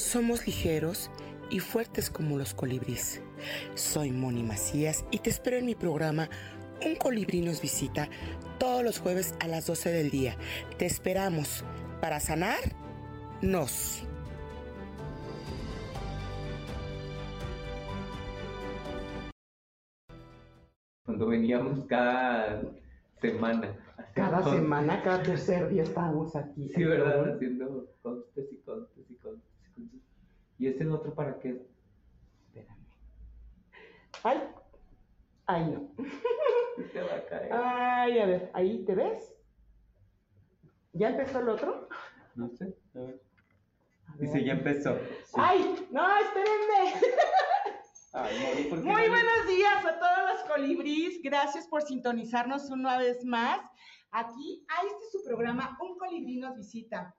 Somos ligeros y fuertes como los colibríes. Soy Moni Macías y te espero en mi programa Un colibrí nos visita todos los jueves a las 12 del día. Te esperamos para sanar nos. Cuando veníamos cada semana. Cada semana, cada tercer día estábamos aquí. Sí, ¿verdad? Haciendo contes y contes y. ¿Y ese otro para qué? Espérame. Ay, ay no. Se va a caer. Ay, a ver, ahí te ves. ¿Ya empezó el otro? No sé, a ver. Dice, ya empezó. Sí. ¡Ay! ¡No, espérenme! Ay, ¿por qué Muy no? buenos días a todos los colibríes. Gracias por sintonizarnos una vez más. Aquí a este es su programa, Un colibrí nos visita.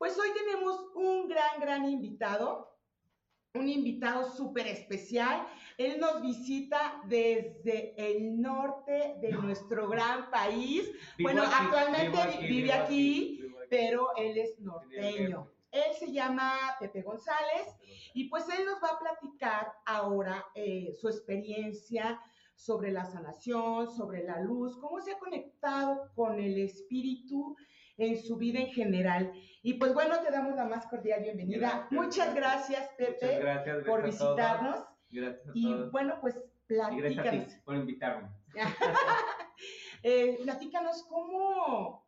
Pues hoy tenemos un gran, gran invitado, un invitado súper especial. Él nos visita desde el norte de nuestro gran país. Vivo bueno, aquí, actualmente vivo aquí, vive vivo aquí, vivo aquí. pero él es norteño. Él se llama Pepe González y pues él nos va a platicar ahora eh, su experiencia sobre la sanación, sobre la luz, cómo se ha conectado con el espíritu en su vida en general. Y pues bueno, te damos la más cordial bienvenida. Gracias. Muchas gracias, Pepe, Muchas gracias, por gracias a todos. visitarnos. Gracias a Y todos. bueno, pues Y gracias a platícanos. ti por invitarme. Eh, platícanos cómo,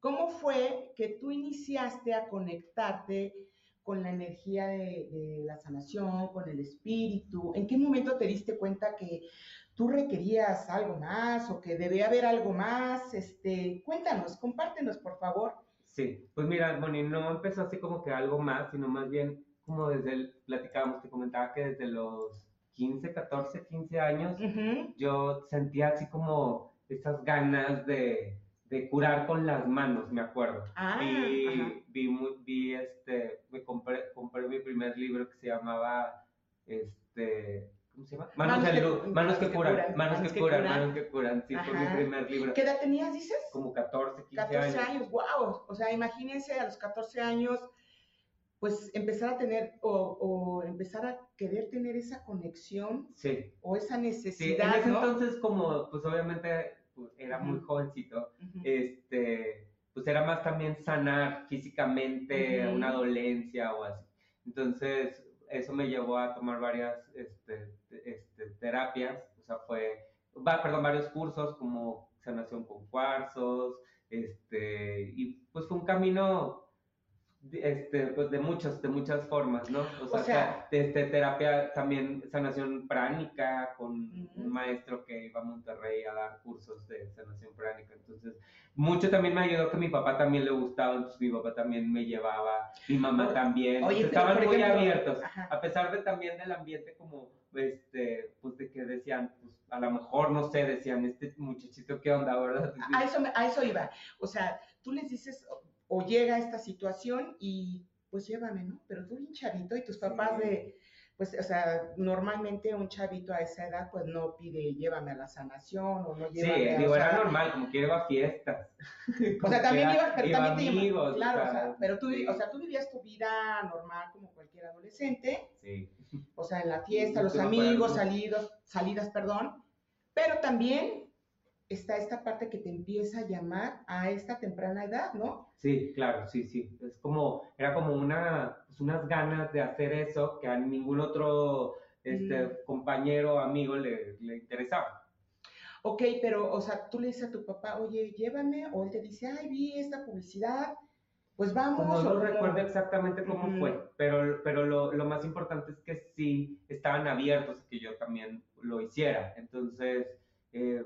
cómo fue que tú iniciaste a conectarte con la energía de, de la sanación, con el espíritu. ¿En qué momento te diste cuenta que tú requerías algo más o que debía haber algo más? Este, cuéntanos, compártenos, por favor. Sí, pues mira, Bonnie, no empezó así como que algo más, sino más bien como desde el, platicábamos, te comentaba que desde los 15, 14, 15 años, yo sentía así como esas ganas de, de curar con las manos, me acuerdo. Ah, y ajá. vi, muy- vi este, me compré, compré mi primer libro que se llamaba, este, ¿cómo se llama? Manos, Manos que- luz, manos que curan, manos que curan, curan. manos que curan, sí, fue mi primer libro. ¿Qué edad tenías, dices? Como 14, 15 14 años. años, wow. O sea, imagínense a los 14 años, pues empezar a tener o, o empezar a querer tener esa conexión Sí. o esa Sí, en necesidad, ese ¿no? entonces como, pues obviamente pues, era muy jovencito, este, pues era más también sanar físicamente una dolencia o así. Entonces, eso me llevó a tomar varias este, te- este, terapias, o sea, fue, va, perdón, varios cursos como sanación con cuarzos, este, y pues fue un camino este, pues de muchas, de muchas formas, ¿no? O sea, O sea- este, terapia también, sanación pránica, con Ujú. un maestro que iba a Monterrey a dar cursos de sanación pránica. Entonces, mucho también me ayudó que mi papá también le gustaba, entonces mi papá también me llevaba, mi mamá Oye, también. oye, estaban muy ejemplo, abiertos, ajá. a pesar de también del ambiente como, este, pues de que decían, pues a lo mejor, no sé, decían, este muchachito, ¿qué onda, verdad? A eso, a eso iba. O sea, tú les dices o, llega esta situación y pues llévame, ¿no? Pero tú bien chavito y tus papás Sí. de, pues, o sea, normalmente un chavito a esa edad pues no pide llévame a la sanación o no Sí, llévame a... digo, o era sea, normal, como que iba a fiestas. O sea, también Como que iba, pero iba también te iba- amigos, claro, o sea, sea, pero tú, sí. o sea, tú vivías tu vida normal como cualquier adolescente, Sí. O sea, en la fiesta, los amigos, salidos, salidas, perdón, pero también está esta parte que te empieza a llamar a esta temprana edad, ¿no? Sí, claro, sí, sí. Es como, era como una, pues unas ganas de hacer eso que a ningún otro este, Mm. compañero o amigo le, le interesaba. Ok, pero, o sea, tú le dices a tu papá, oye, llévame, o él te dice, ay, vi esta publicidad, pues vamos. Pues no lo recuerdo exactamente cómo fue, pero, pero lo, lo más importante es que sí estaban abiertos a que yo también lo hiciera. Entonces, eh,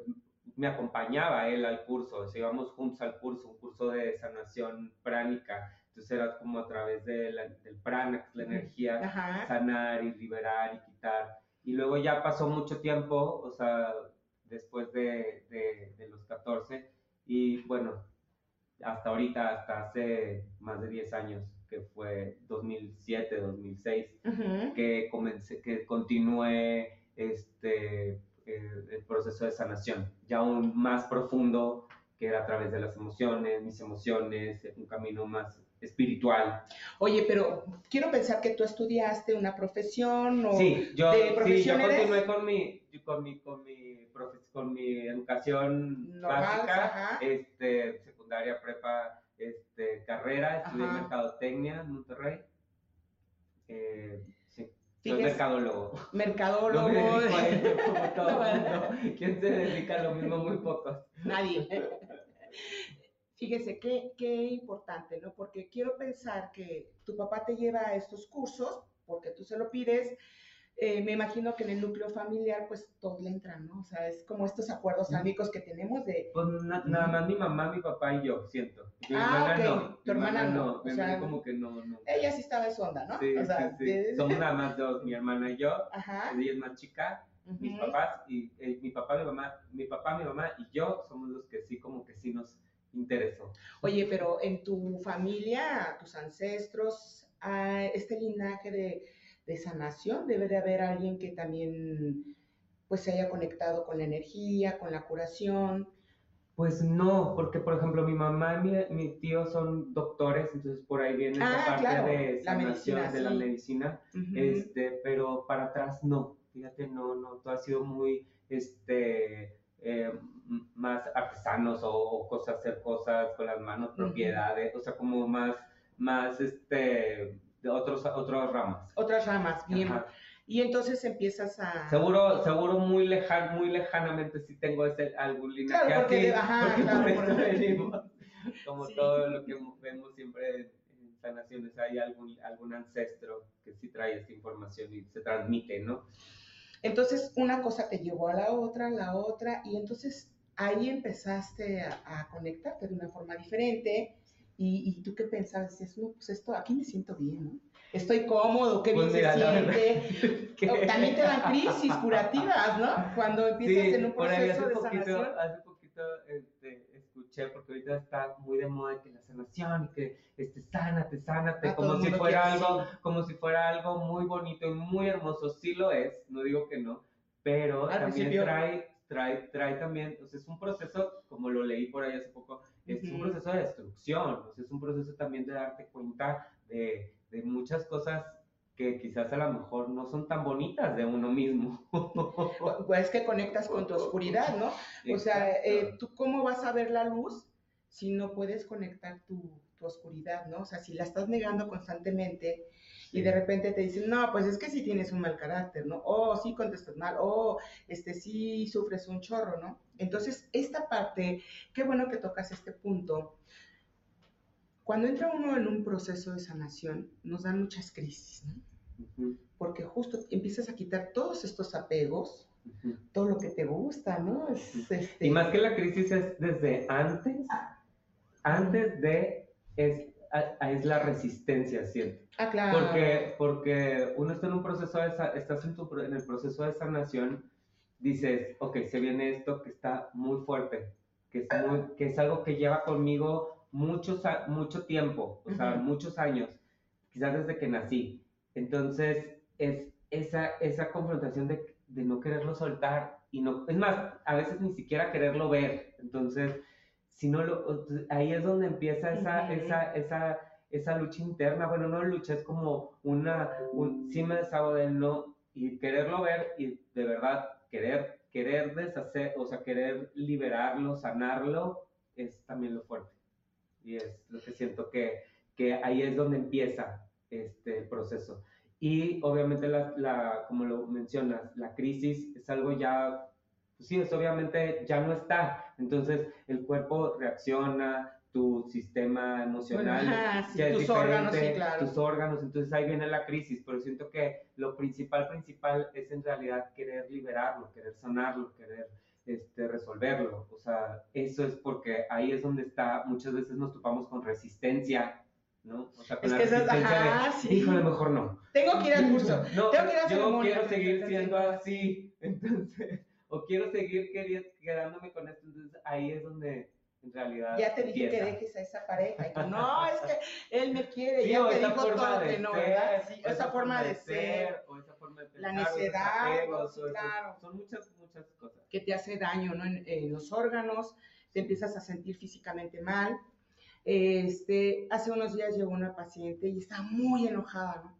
me acompañaba él al curso, o sea, íbamos juntos al curso, un curso de sanación pránica. Entonces era como a través de del prana, que es la energía, sanar y liberar y quitar. Y luego ya pasó mucho tiempo, o sea, después de, de, los 14, y bueno, hasta ahorita, hasta hace más de 10 años, que fue 2007, 2006, que comencé, que continué este, el proceso de sanación, ya aún más profundo, que era a través de las emociones, mis emociones, un camino más espiritual. Oye, pero quiero pensar que tú estudiaste una profesión o sí, yo, sí, yo continué con mi, con mi, con mi, con mi educación básica, este, secundaria, prepa, este, carrera, estudié mercadotecnia en Monterrey. Eh, sí. Soy mercadólogo. Mercadólogo. No me como todo ¿Quién se dedica a lo mismo? Muy pocos. Nadie. Fíjese, qué, qué importante, ¿no? Porque quiero pensar que tu papá te lleva a estos cursos porque tú se lo pides, eh, me imagino que en el núcleo familiar, pues todos le entran, ¿no? O sea, es como estos acuerdos amigos que tenemos de. Pues nada más mi mamá, mi papá y yo, siento. Mi ah, hermana no. Tu hermana, no. O sea, como que no, no. Ella sí estaba en su onda, ¿no? Sí, o sea, sí, sí. Somos nada más dos, mi hermana y yo. Ajá. Ella es más chica. Mis papás y eh, mi papá, mi mamá, mi papá, mi mamá y yo somos los que sí, como que sí nos interesó. Oye, pero en tu familia, tus ancestros, este linaje de de sanación, debe de haber alguien que también pues se haya conectado con la energía, con la curación. Pues no, porque por ejemplo mi mamá y mi, tío son doctores, entonces por ahí viene esa ah, parte de sanación de la medicina, este, pero para atrás no, fíjate, no, no, todo ha sido muy, este, eh, más artesanos o, cosas, hacer cosas con las manos, propiedades, o sea, como más, más, este, de otros, otras ramas. Otras ramas, bien. Y entonces empiezas a... Seguro, seguro muy, lejan, muy lejanamente si tengo ese, algún linaje claro, porque, ajá, claro, Como todo lo que vemos siempre en sanaciones, hay algún, algún ancestro que sí trae esta información y se transmite, ¿no? Entonces, una cosa te llevó a la otra, la otra, y entonces ahí empezaste a, a conectarte de una forma diferente ¿Y, tú qué pensabas? Dices, no, pues esto, aquí me siento bien, ¿no? Estoy cómodo, qué bien pues se siente. También te dan crisis curativas, ¿no? Cuando empiezas en un proceso de poquito, sanación. Hace poquito este, escuché, porque ahorita está muy de moda que la sanación, y que este, sánate, sánate, como si fuera algo, como si fuera algo muy bonito y muy hermoso. Sí lo es, no digo que no, pero también trae, trae, trae también, o sea, es un proceso, como lo leí por ahí hace poco, es un proceso de destrucción, es un proceso también de darte cuenta de, de, muchas cosas que quizás a lo mejor no son tan bonitas de uno mismo. Pues que conectas con tu oscuridad, ¿no? O sea, eh, ¿tú cómo vas a ver la luz si no puedes conectar tu, tu oscuridad, ¿no? O sea, si la estás negando constantemente, y de repente te dicen, no, pues es que sí tienes un mal carácter, ¿no? O sí contestas mal, o este, sí sufres un chorro, ¿no? Entonces, esta parte, qué bueno que tocas este punto. Cuando entra uno en un proceso de sanación, nos dan muchas crisis, ¿no? Porque justo empiezas a quitar todos estos apegos, todo lo que te gusta, ¿no? este... Y más que la crisis es desde antes, antes de, es, es la resistencia, ¿cierto? Ah, claro. Porque, porque uno está en un proceso de, estás en, tu, en el proceso de sanación, dices, ok, se viene esto que está muy fuerte, que es, muy, que es algo que lleva conmigo muchos, mucho tiempo, o sea, muchos años, quizás desde que nací. Entonces, es esa, esa confrontación de, de no quererlo soltar y no, es más, a veces ni siquiera quererlo ver. Entonces, si no lo, ahí es donde empieza esa, esa, esa esa lucha interna, bueno, no lucha, es como una, un, sí me deshago de él, no, y quererlo ver y de verdad querer, querer deshacer, o sea, querer liberarlo, sanarlo, es también lo fuerte. Y es lo que siento que, que ahí es donde empieza este proceso. Y obviamente, la, la, como lo mencionas, la crisis es algo ya, pues sí, es obviamente ya no está. Entonces el cuerpo reacciona, tu sistema emocional, tus órganos, sí, claro. tus órganos, entonces ahí viene la crisis, pero siento que lo principal, principal es en realidad querer liberarlo, querer sanarlo, querer este, resolverlo, o sea, eso es porque ahí es donde está, muchas veces nos topamos con resistencia, ¿no? O sea, con es la que resistencia de, híjole, mejor no. Tengo que ir al curso, no, tengo que ir a Yo quiero seguir siendo así, entonces, o quiero seguir quedándome con esto, entonces ahí es donde en realidad. Ya te dije que dejes a esa pareja. Y no, es que él me quiere. Sí, ya te dijo todo de que no, ¿verdad? Sí, o esa, forma de ser. O esa forma de pensar, la necedad. Apegos, sí, claro. Son muchas, muchas cosas. Que te hace daño ¿no? en, en, los órganos, te empiezas a sentir físicamente mal. Este, hace unos días llegó una paciente y estaba muy enojada, ¿no?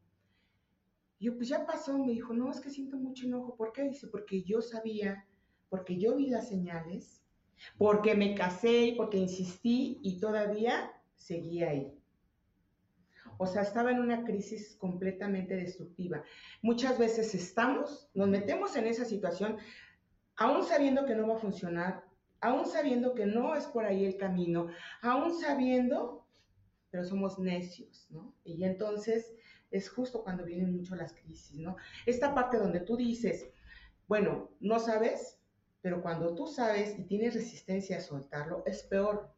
Y yo, pues ya pasó, me dijo, no, es que siento mucho enojo. ¿Por qué? Dice, porque yo sabía, porque yo vi las señales porque me casé y porque insistí y todavía seguía ahí. O sea, estaba en una crisis completamente destructiva. Muchas veces estamos, nos metemos en esa situación, aún sabiendo que no va a funcionar, aún sabiendo que no es por ahí el camino, aún sabiendo, pero somos necios, ¿no? Y entonces es justo cuando vienen mucho las crisis, ¿no? Esta parte donde tú dices, bueno, no sabes, pero cuando tú sabes y tienes resistencia a soltarlo, es peor.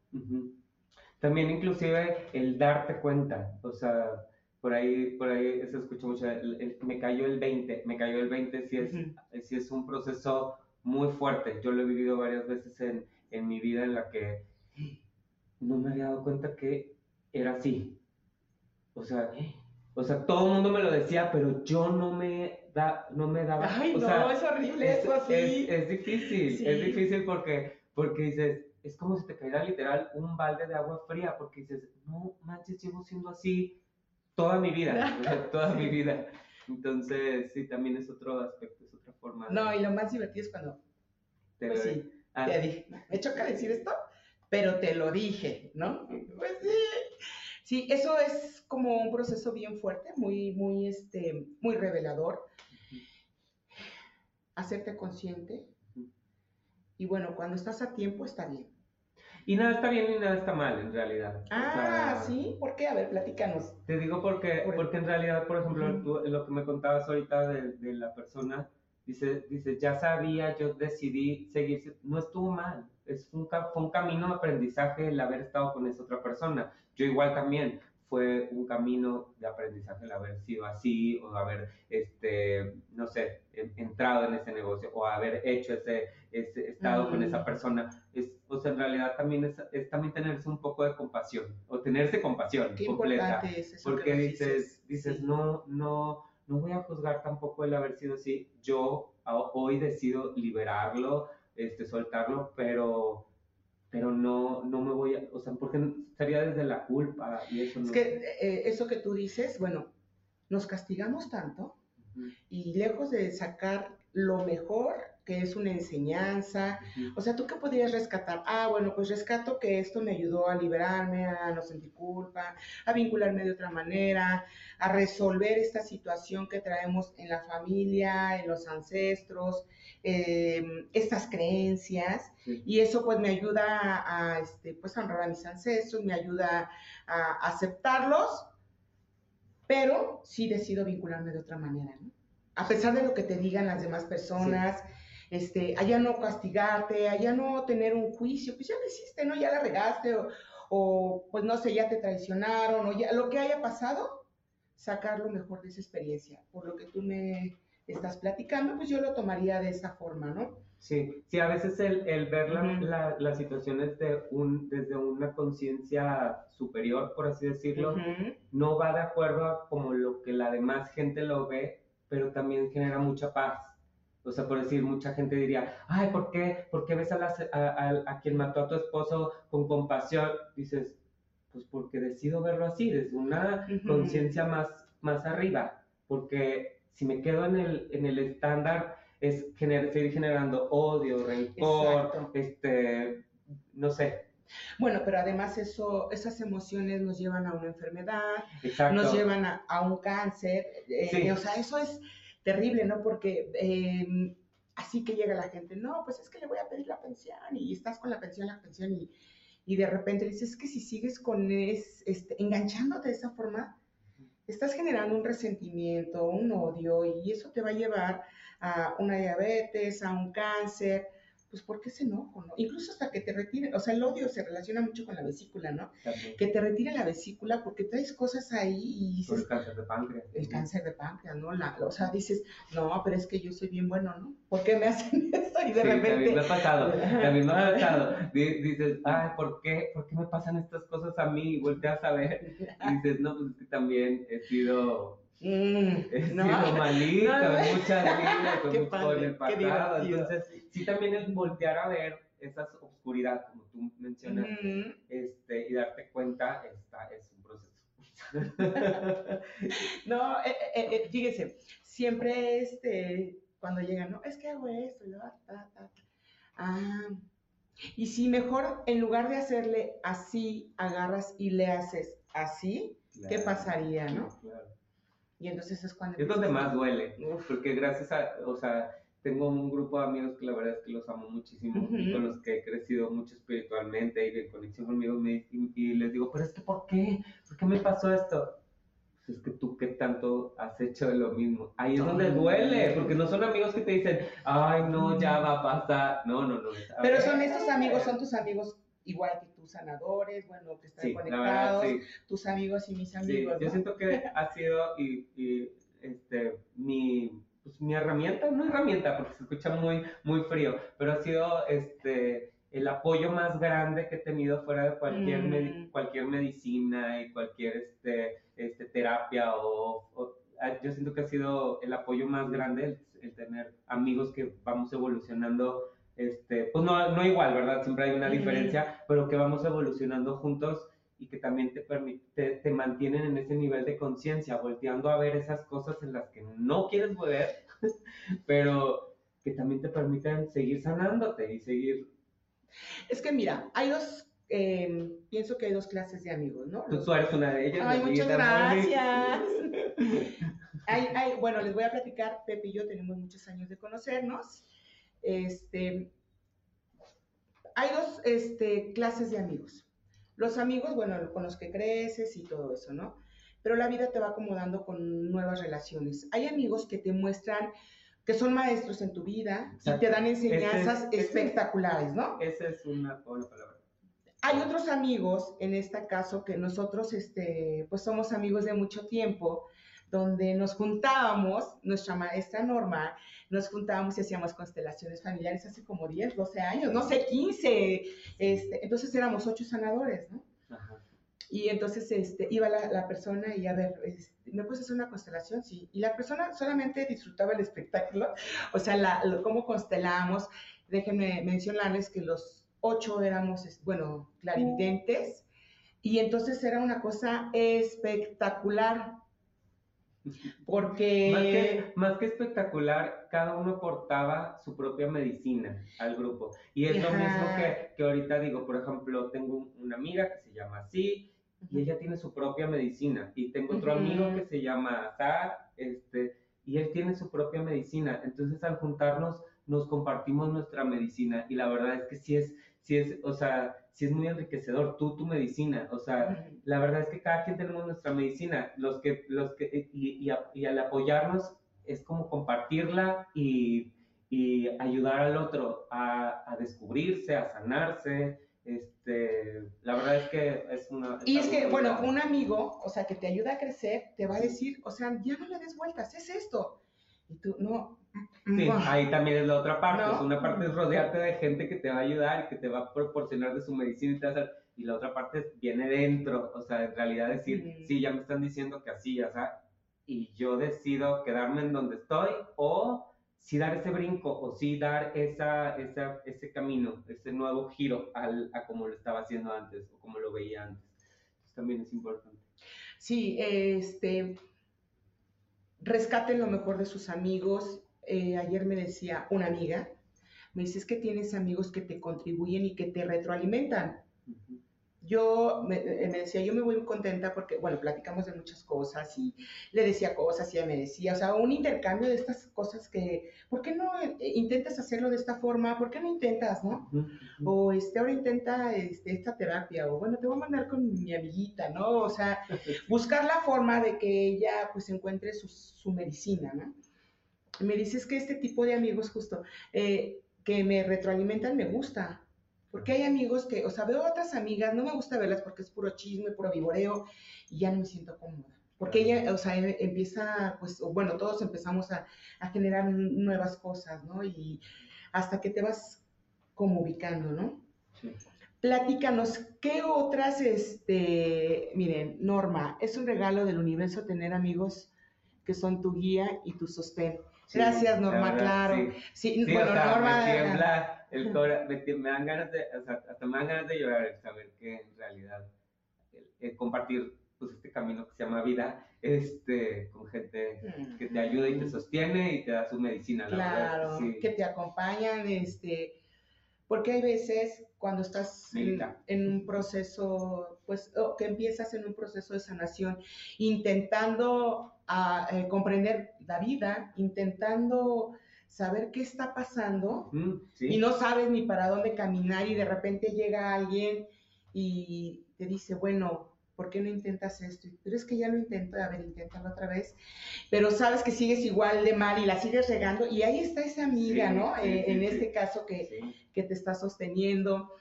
También inclusive el darte cuenta, o sea, por ahí, por ahí se escucha mucho, me cayó el 20, me cayó el 20 si es, si es un proceso muy fuerte. Yo lo he vivido varias veces en, en mi vida en la que no me había dado cuenta que era así. O sea, o sea, todo el mundo me lo decía, pero yo no me, da, no me daba. Ay, no, es horrible eso así. Es, difícil, es difícil porque, porque dices, es como si te cayera literal un balde de agua fría, porque dices, no manches, llevo siendo así toda mi vida, toda mi vida. Entonces, sí, también es otro aspecto, es otra forma. No, y lo más divertido es cuando, te pues sí, ah. te dije, me choca decir esto, pero te lo dije, ¿no? Pues sí. Sí, eso es como un proceso bien fuerte, muy, muy, este, muy revelador. Hacerte consciente. Y bueno, cuando estás a tiempo está bien. Y nada está bien y nada está mal, en realidad. Ah, sí, ¿por qué? A ver, platícanos. Te digo porque, porque en realidad, por ejemplo, lo que me contabas ahorita de, de, la persona, dice, dice, ya sabía, yo decidí seguir, no estuvo mal, es un, fue un camino de aprendizaje el haber estado con esa otra persona. Yo igual también fue un camino de aprendizaje el haber sido así o haber, este, no sé, entrado en ese negocio o haber hecho ese, ese estado con esa mm. persona. Es, o sea, en realidad también es, es, también tenerse un poco de compasión o tenerse compasión Qué completa. Es eso porque dices, dices, no, no, no voy a juzgar tampoco el haber sido así. Yo hoy decido liberarlo, este, soltarlo, pero pero no, no me voy a, o sea, porque sería desde la culpa y eso no. Es que eh, eso que tú dices, bueno, nos castigamos tanto y lejos de sacar lo mejor que es una enseñanza. O sea, ¿tú qué podrías rescatar? Ah, bueno, pues rescato que esto me ayudó a liberarme, a no sentir culpa, a vincularme de otra manera, a resolver esta situación que traemos en la familia, en los ancestros, em, estas creencias. Y eso pues me ayuda a, este, pues, a honrar a mis ancestros, me ayuda a aceptarlos, pero sí decido vincularme de otra manera, ¿no? A pesar de lo que te digan las demás personas, este, allá no castigarte, allá no tener un juicio, pues ya lo hiciste, ¿no? Ya la regaste o, pues no sé, ya te traicionaron o ya lo que haya pasado, sacar lo mejor de esa experiencia. Por lo que tú me estás platicando, pues yo lo tomaría de esa forma, ¿no? Sí, sí, a veces el, el ver la, las situaciones de un, desde una conciencia superior, por así decirlo, no va de acuerdo a como lo que la demás gente lo ve, pero también genera mucha paz. O sea, por decir, mucha gente diría, ay, ¿por qué, ¿Por qué ves a, a, a, quien mató a tu esposo con compasión? Dices, pues porque decido verlo así, desde una conciencia más, más arriba, porque si me quedo en el, en el estándar, es seguir generando odio, rencor, este, no sé. Bueno, pero además eso, esas emociones nos llevan a una enfermedad, nos llevan a, un cáncer, eh, o sea, eso es terrible, ¿no? Porque em, así que llega la gente, no, pues es que le voy a pedir la pensión y estás con la pensión, la pensión y, y de repente dices, es que si sigues con es, este, enganchándote de esa forma, estás generando un resentimiento, un odio y eso te va a llevar a una diabetes, a un cáncer, pues ¿por qué ese enojo, no? Incluso hasta que te retiren, o sea, el odio se relaciona mucho con la vesícula, ¿no? También. Que te retire la vesícula porque traes cosas ahí y Por dices, el cáncer de páncreas. el cáncer de páncreas, ¿no? La, o sea, dices, no, pero es que yo soy bien bueno, ¿no? ¿Por qué me hacen esto? Y de sí, también repente... me ha pasado, también me ha pasado. Di- Dices, ay, ¿por qué, ¿por qué me pasan estas cosas a mí? Y volteas a ver y dices, no, pues es que también he sido, Mm, ¿no? No, no. en muchas vidas, con, padre, en el. Entonces, sí, también el voltear a ver esa oscuridad, como tú mencionas, Mm, este, y darte cuenta, está, es un proceso. No, eh, eh, eh, fíjese, siempre este, cuando llegan, no, es que hago esto, y ta, ta, ta. Ah, y si mejor, en lugar de hacerle así, agarras y le haces así, ¿qué pasaría, no? Claro. Y entonces es cuando... Es donde más duele. Uf. Porque gracias a, o sea, tengo un grupo de amigos que la verdad es que los amo muchísimo y Ujú. con los que he crecido mucho espiritualmente y de conexión conmigo me- y, y les digo, pero es que ¿por qué? ¿Por qué me pasó esto? Pues es que tú qué tanto has hecho de lo mismo. Ahí es donde duele, porque no son amigos que te dicen, ay, no, ya va a pasar. No, no, no. Pero son estos amigos, son tus amigos igual que tus sanadores, bueno, que están Sí, la verdad, conectados, sí. tus amigos y mis Sí, amigos, yo siento que ha sido y, y, este, mi, pues, mi herramienta, no herramienta porque se escucha muy, muy frío, pero ha sido este, el apoyo más grande que he tenido fuera de cualquier, Mm. cualquier medicina y cualquier este, este, terapia o, o- ah, yo siento que ha sido el apoyo más grande el, el tener amigos que vamos evolucionando. Este, pues no, no igual, ¿verdad? Siempre hay una diferencia, pero que vamos evolucionando juntos y que también te, te, te mantienen en ese nivel de conciencia, volteando a ver esas cosas en las que no quieres ver, pero que también te permiten seguir sanándote y seguir... Es que mira, hay dos, eh, pienso que hay dos clases de amigos, ¿no? Tú, Los- tú eres una de ellas. Ay, muchas gracias. Hay- hay- bueno, les voy a platicar, Pepe y yo tenemos muchos años de conocernos. Este, hay dos este, clases de amigos. Los amigos, bueno, con los que creces y todo eso, ¿no? Pero la vida te va acomodando con nuevas relaciones. Hay amigos que te muestran que son maestros en tu vida y te dan enseñanzas Ese espectaculares, ¿no? Esa es una buena palabra. Hay otros amigos, en este caso, que nosotros, este, pues somos amigos de mucho tiempo, donde nos juntábamos, nuestra maestra Norma, nos juntábamos y hacíamos constelaciones familiares hace como 10, 12 años, no sé, 15, este, entonces éramos ocho sanadores, ¿no? Ajá. Y entonces este, iba la, la persona y a ver, este, ¿me puedes hacer una constelación? Sí. Y la persona solamente disfrutaba el espectáculo, o sea, la, lo- cómo constelamos. Déjenme mencionarles que los ocho éramos, bueno, clarividentes. Y entonces era una cosa espectacular. Porque... Más que, más que espectacular, cada uno aportaba su propia medicina al grupo. Y es lo mismo que, que ahorita digo, por ejemplo, tengo un- una amiga que se llama así y ella tiene su propia medicina. Y tengo otro amigo que se llama Azar, este, y él tiene su propia medicina. Entonces al juntarnos nos compartimos nuestra medicina y la verdad es que sí es, sí es, o sea, sí es muy enriquecedor. Tú, tu medicina, o sea, la verdad es que cada quien tenemos nuestra medicina, los que, los que, y, y a- y al apoyarnos es como compartirla y, y ayudar al otro a, a descubrirse, a sanarse, este, la verdad es que es una... Y es que, bueno, un amigo, o sea, que te ayuda a crecer, te va a decir, o sea, ya no le des vueltas, es esto. Y tú, no. Sí, mm, ahí también es la otra parte. ¿No? sea, una parte es rodearte de gente que te va a ayudar y que te va a proporcionar de su medicina y te va a hacer- Y la otra parte es- viene dentro. O sea, en realidad decir, Mm. sí, ya me están diciendo que así, o sea, y yo decido quedarme en donde estoy o sí dar ese brinco o sí dar esa, esa, ese camino, ese nuevo giro al, a como lo estaba haciendo antes o como lo veía antes. Entonces, también es importante. Sí, este, rescaten lo mejor de sus amigos. Eh, ayer me decía una amiga, me dice, es que tienes amigos que te contribuyen y que te retroalimentan. Yo me, eh, me decía, yo me voy muy contenta porque, bueno, platicamos de muchas cosas y le decía cosas y ella me decía, o sea, un intercambio de estas cosas que, ¿por qué no eh, intentas hacerlo de esta forma? ¿Por qué no intentas, no? O este, ahora intenta este, esta terapia, o bueno, te voy a mandar con mi amiguita, ¿no? O sea, buscar la forma de que ella pues encuentre su, su medicina, ¿no? Y me dices que este tipo de amigos justo, eh, que me retroalimentan me gusta. Porque hay amigos que, o sea, veo otras amigas, no me gusta verlas porque es puro chisme, puro vivoreo, y ya no me siento cómoda. Porque ella, o sea, em, empieza, pues, bueno, todos empezamos a, a generar nuevas cosas, ¿no? Y hasta que te vas como ubicando, ¿no? Sí. Platícanos, ¿qué otras, este, miren, Norma, es un regalo del universo tener amigos que son tu guía y tu sostén. Gracias, Norma, claro. Sí, bueno, Norma. Me tiembla el cora, me, dan ganas de, o sea, hasta me dan ganas de llorar saber que en realidad el, compartir pues este camino que se llama vida, este, con gente que te ayuda y te sostiene y te da su medicina, la claro, que, que te acompañan, este, porque hay veces cuando estás en, un proceso, pues, que empiezas en un proceso de sanación, intentando ah, eh, comprender la vida, intentando saber qué está pasando y no sabes ni para dónde caminar y de repente llega alguien y te dice, bueno, ¿por qué no intentas esto? Pero es que ya lo intento, a ver, inténtalo otra vez. Pero sabes que sigues igual de mal y la sigues regando. Y ahí está esa amiga, ¿no? Eh, en este caso que, que, te está sosteniendo.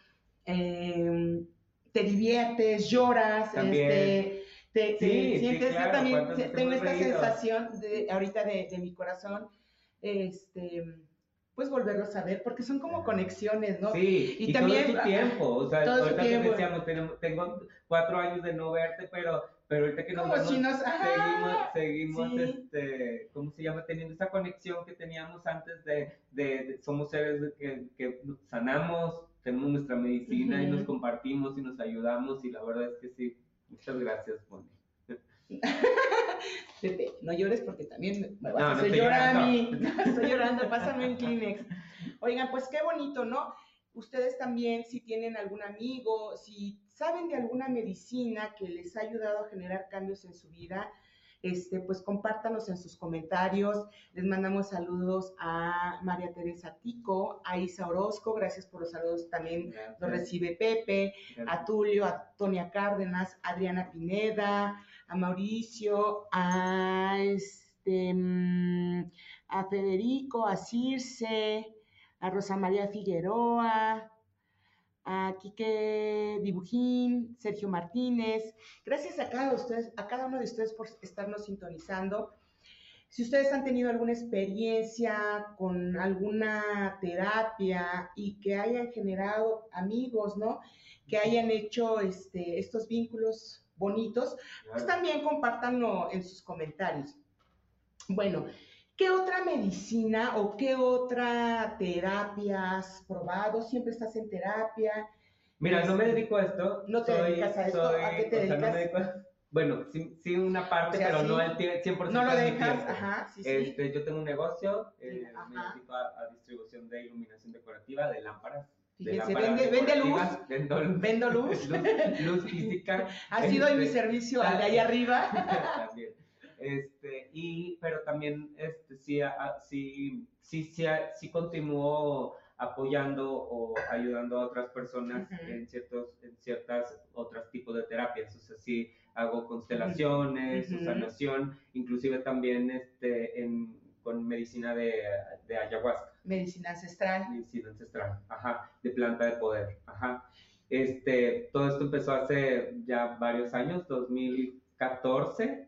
Em, te diviertes, lloras, este, te, sientes, yo también tengo esta sensación de, ahorita de, de mi corazón, este pues volverlos a ver, porque son como conexiones, ¿no? Sí, y, también... Todo su tiempo, o sea, todo ahorita tiempo. decíamos, tengo cuatro años de no verte, pero, pero ahorita que nos vemos, seguimos, seguimos este, ¿cómo se llama? Teniendo esa conexión que teníamos antes de, de, somos seres que, que, sanamos, tenemos nuestra medicina y nos compartimos y nos ayudamos, y la verdad es que sí, muchas gracias, Moni. Pepe, no llores porque también me vas a hacer llorar a mí. estoy llorando, pásame un Kleenex. Oigan, pues qué bonito, ¿no? Ustedes también, si tienen algún amigo, si saben de alguna medicina que les ha ayudado a generar cambios en su vida, este, pues compártanos en sus comentarios. Les mandamos saludos a María Teresa Tico, a Isa Orozco, gracias por los saludos también lo recibe Pepe, a Tulio, a Tonia Cárdenas, Adriana Pineda, a Mauricio, a este mm, a Federico, a Circe, a Rosa María Figueroa, a Quique Dibujín, Sergio Martínez. Gracias a cada, a cada uno de ustedes por estarnos sintonizando. Si ustedes han tenido alguna experiencia con alguna terapia y que hayan generado amigos, ¿no? Que hayan hecho este, estos vínculos bonitos, pues también compártanlo en sus comentarios. Bueno, ¿qué otra medicina o qué otra terapia has probado? ¿Siempre estás en terapia? Mira, no me este, dedico a esto. ¿No te dedicas a esto? ¿A qué te dedicas? bueno, sí, una parte, pero no el 100%. No lo dejas, ajá, sí, sí. Este, yo tengo un negocio, eh, me dedico a, a, distribución de iluminación decorativa de lámparas Fíjense, vende, vende luz. Vendo luz. luz. física. ha sido en mi este, servicio al de ahí arriba. también. Este, y, pero también este, sí, sí, sí, sí, sí continúo apoyando o ayudando a otras personas en ciertos en ciertas otros tipos de terapias o sea sí hago constelaciones sanación inclusive también este en, con medicina de, de ayahuasca Medicina ancestral. Medicina ancestral, ajá, de planta de poder, ajá. Este, todo esto empezó hace ya varios años, 2014.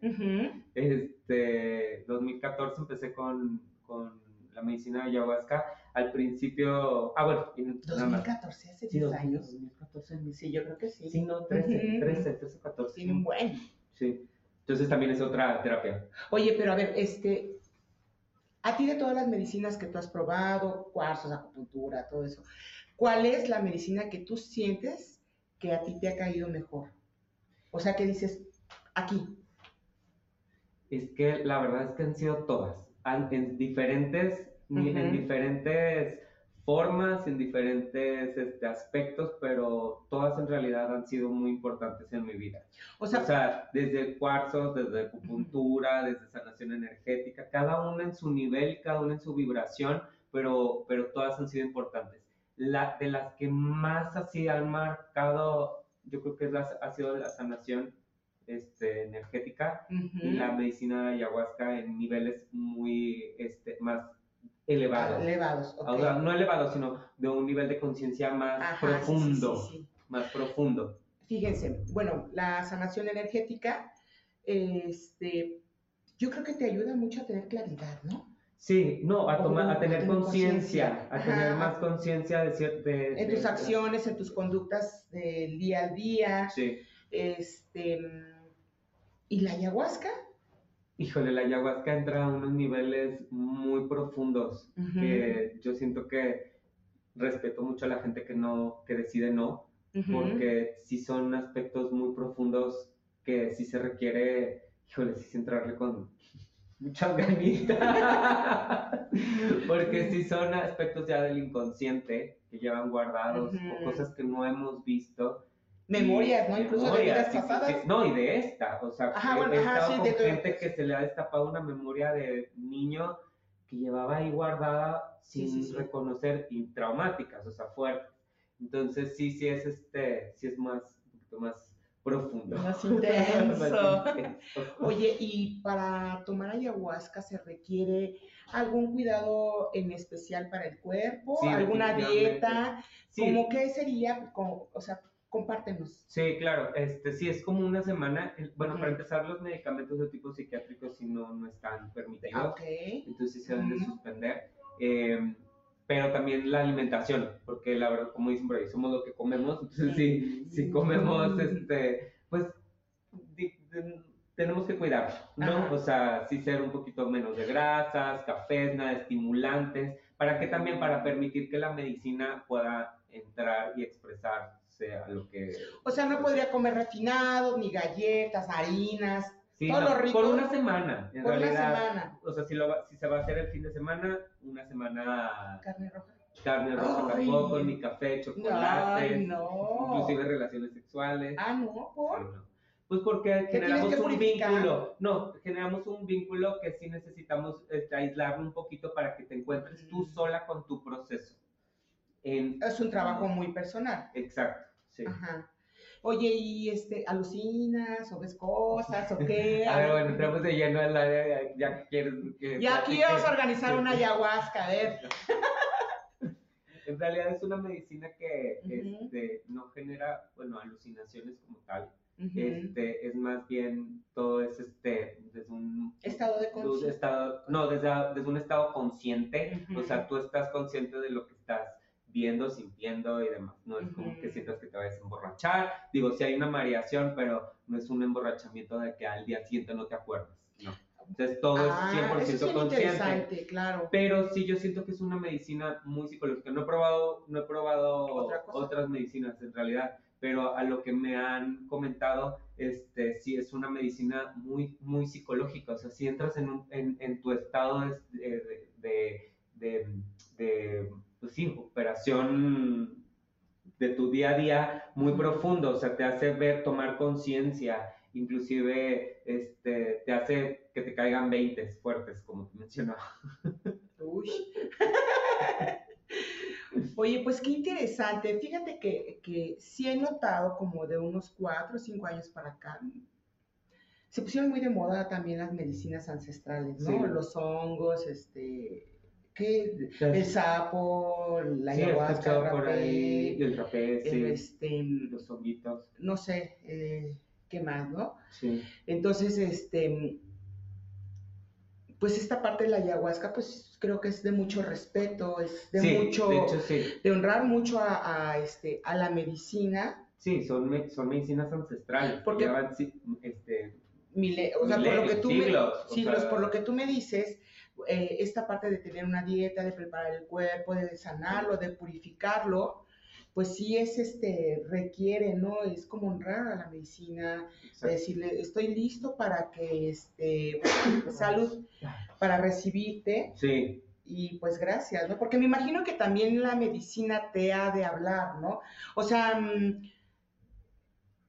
Este, 2014 empecé con, con la medicina de ayahuasca. Al principio, ah, bueno, 2014, hace 10 años. 2014, sí, yo creo que sí. Sí, no, 13, 13, 13, 14. Sí, bueno. Sí. Entonces también es otra terapia. Oye, pero a ver, este, a ti de todas las medicinas que tú has probado, cuarzos, acupuntura, todo eso, ¿cuál es la medicina que tú sientes que a ti te ha caído mejor? O sea, que dices, aquí. Es que la verdad es que han sido todas, en diferentes, en diferentes formas, en diferentes este, aspectos, pero todas en realidad han sido muy importantes en mi vida. O sea, desde cuarzos, desde acupuntura, desde sanación energética, cada una en su nivel, cada una en su vibración, pero, pero todas han sido importantes. La, de las que más así han marcado, yo creo que es la, ha sido la sanación este, energética y la medicina de ayahuasca en niveles muy este, más elevados. Elevados, ok. O sea, no elevados, sino de un nivel de conciencia más Ajá, profundo. sí, sí, sí. Más profundo. Fíjense, bueno, la sanación energética, este, yo creo que te ayuda mucho a tener claridad, ¿no? Sí, no, a, tomar, a tener conciencia, a tener más conciencia de cierto... En tus acciones, en tus conductas del día a día, Sí. este, y la ayahuasca, Híjole, la ayahuasca entra a unos niveles muy profundos Ujú. que yo siento que respeto mucho a la gente que no, que decide no, Ujú. porque sí son aspectos muy profundos que sí se requiere, híjole, sí entrarle con mucha ganita, porque sí son aspectos ya del inconsciente que llevan guardados Ujú. o cosas que no hemos visto. Memorias, ¿no? Incluso de vidas sí, pasadas. sí. No, y de esta, o sea, Ajá, bueno, he ajá, sí, con de tu- gente que se le ha destapado una memoria de niño que llevaba ahí guardada sin reconocer y traumáticas, o sea, fuertes. Entonces sí, sí es este, sí es más, un poquito más profundo. Más intenso. Oye, y para tomar ayahuasca se requiere algún cuidado en especial para el cuerpo, Sí, alguna dieta, Sí. ¿cómo qué sería? Como- o sea, compártenos. Sí, claro, este, sí, es como una semana. el- Bueno, para empezar, los medicamentos de tipo psiquiátrico si no, no están permitidos. Ah, Ok. entonces sí se deben de suspender. Eh, pero también la alimentación, porque la verdad, como dicen por ahí, somos lo que comemos, entonces sí, si comemos, este, pues di- di- tenemos que cuidar, ¿no? Ajá. O sea, sí ser un poquito menos de grasas, cafés, nada estimulantes, para que también, para permitir que la medicina pueda entrar y expresarse a lo que... O sea, no podría comer refinado, ni galletas, harinas, Sí, Todo no, lo rico. por una semana, en por una semana. O sea, si, lo si se va a hacer el fin de semana, una semana Carne roja. carne roja Ay. tampoco, ni café, chocolates, Ay, no. inclusive relaciones sexuales. Ah, no, por. No. Pues porque generamos un purificar. vínculo, no, generamos un vínculo que sí necesitamos este, aislarlo un poquito para que te encuentres tú Mm. sola con tu proceso. En- Es un trabajo muy personal. Exacto, sí. Ajá. Oye, ¿y este, alucinas o ves cosas o qué? A ver, bueno, entramos de lleno al área, ya que quieres que... Ya aquí platique. vamos a organizar una ayahuasca, a ver. En realidad es una medicina que este, no genera, bueno, alucinaciones como tal. Este, es más bien todo es este, desde un Estado de conciencia. no, desde, desde un estado consciente, o sea, tú estás consciente de lo que estás viendo, sintiendo y demás. No es como Ujú. que sientas que te vayas a emborrachar. Digo, sí hay una mareación, pero no es un emborrachamiento de que al día siguiente no te acuerdas. No. Entonces todo Ah, es 100% eso es consciente. claro. Pero sí, yo siento que es una medicina muy psicológica. No he probado, no he probado Otra otras medicinas en realidad, pero a lo que me han comentado, este, sí es una medicina muy, muy psicológica. O sea, si entras en, un- en, en tu estado de, de, de- de, pues sí, operación de tu día a día muy profundo, o sea, te hace ver, tomar conciencia, inclusive este, te hace que te caigan 20 fuertes, como te mencionaba. Uy. Oye, pues qué interesante. Fíjate que, que sí he notado como de unos cuatro o cinco años para acá. Se pusieron muy de moda también las medicinas ancestrales, ¿no? Sí. Los hongos, este, ¿qué? El sapo, la Sí, ayahuasca, el escuchado por ahí rapé, el rapé, sí, este, los honguitos, no sé, eh, ¿qué más, no? sí. Entonces, este, pues esta parte de la ayahuasca, pues creo que es de mucho respeto, es de sí, mucho, de hecho sí, de honrar mucho a, a, este, a la medicina, sí, son, son medicinas ancestrales, que Porque- llevan, este, mile- o sea, por lo que tú siglos, me, siglos, sea- por lo que tú me dices, eh, esta parte de tener una dieta, de preparar el cuerpo, de sanarlo, de purificarlo, pues sí es este, requiere, ¿no? Es como honrar a la medicina, exacto. decirle, estoy listo para que, este, salud, para recibirte, sí, y pues gracias, ¿no? Porque me imagino que también la medicina te ha de hablar, ¿no? O sea, mm,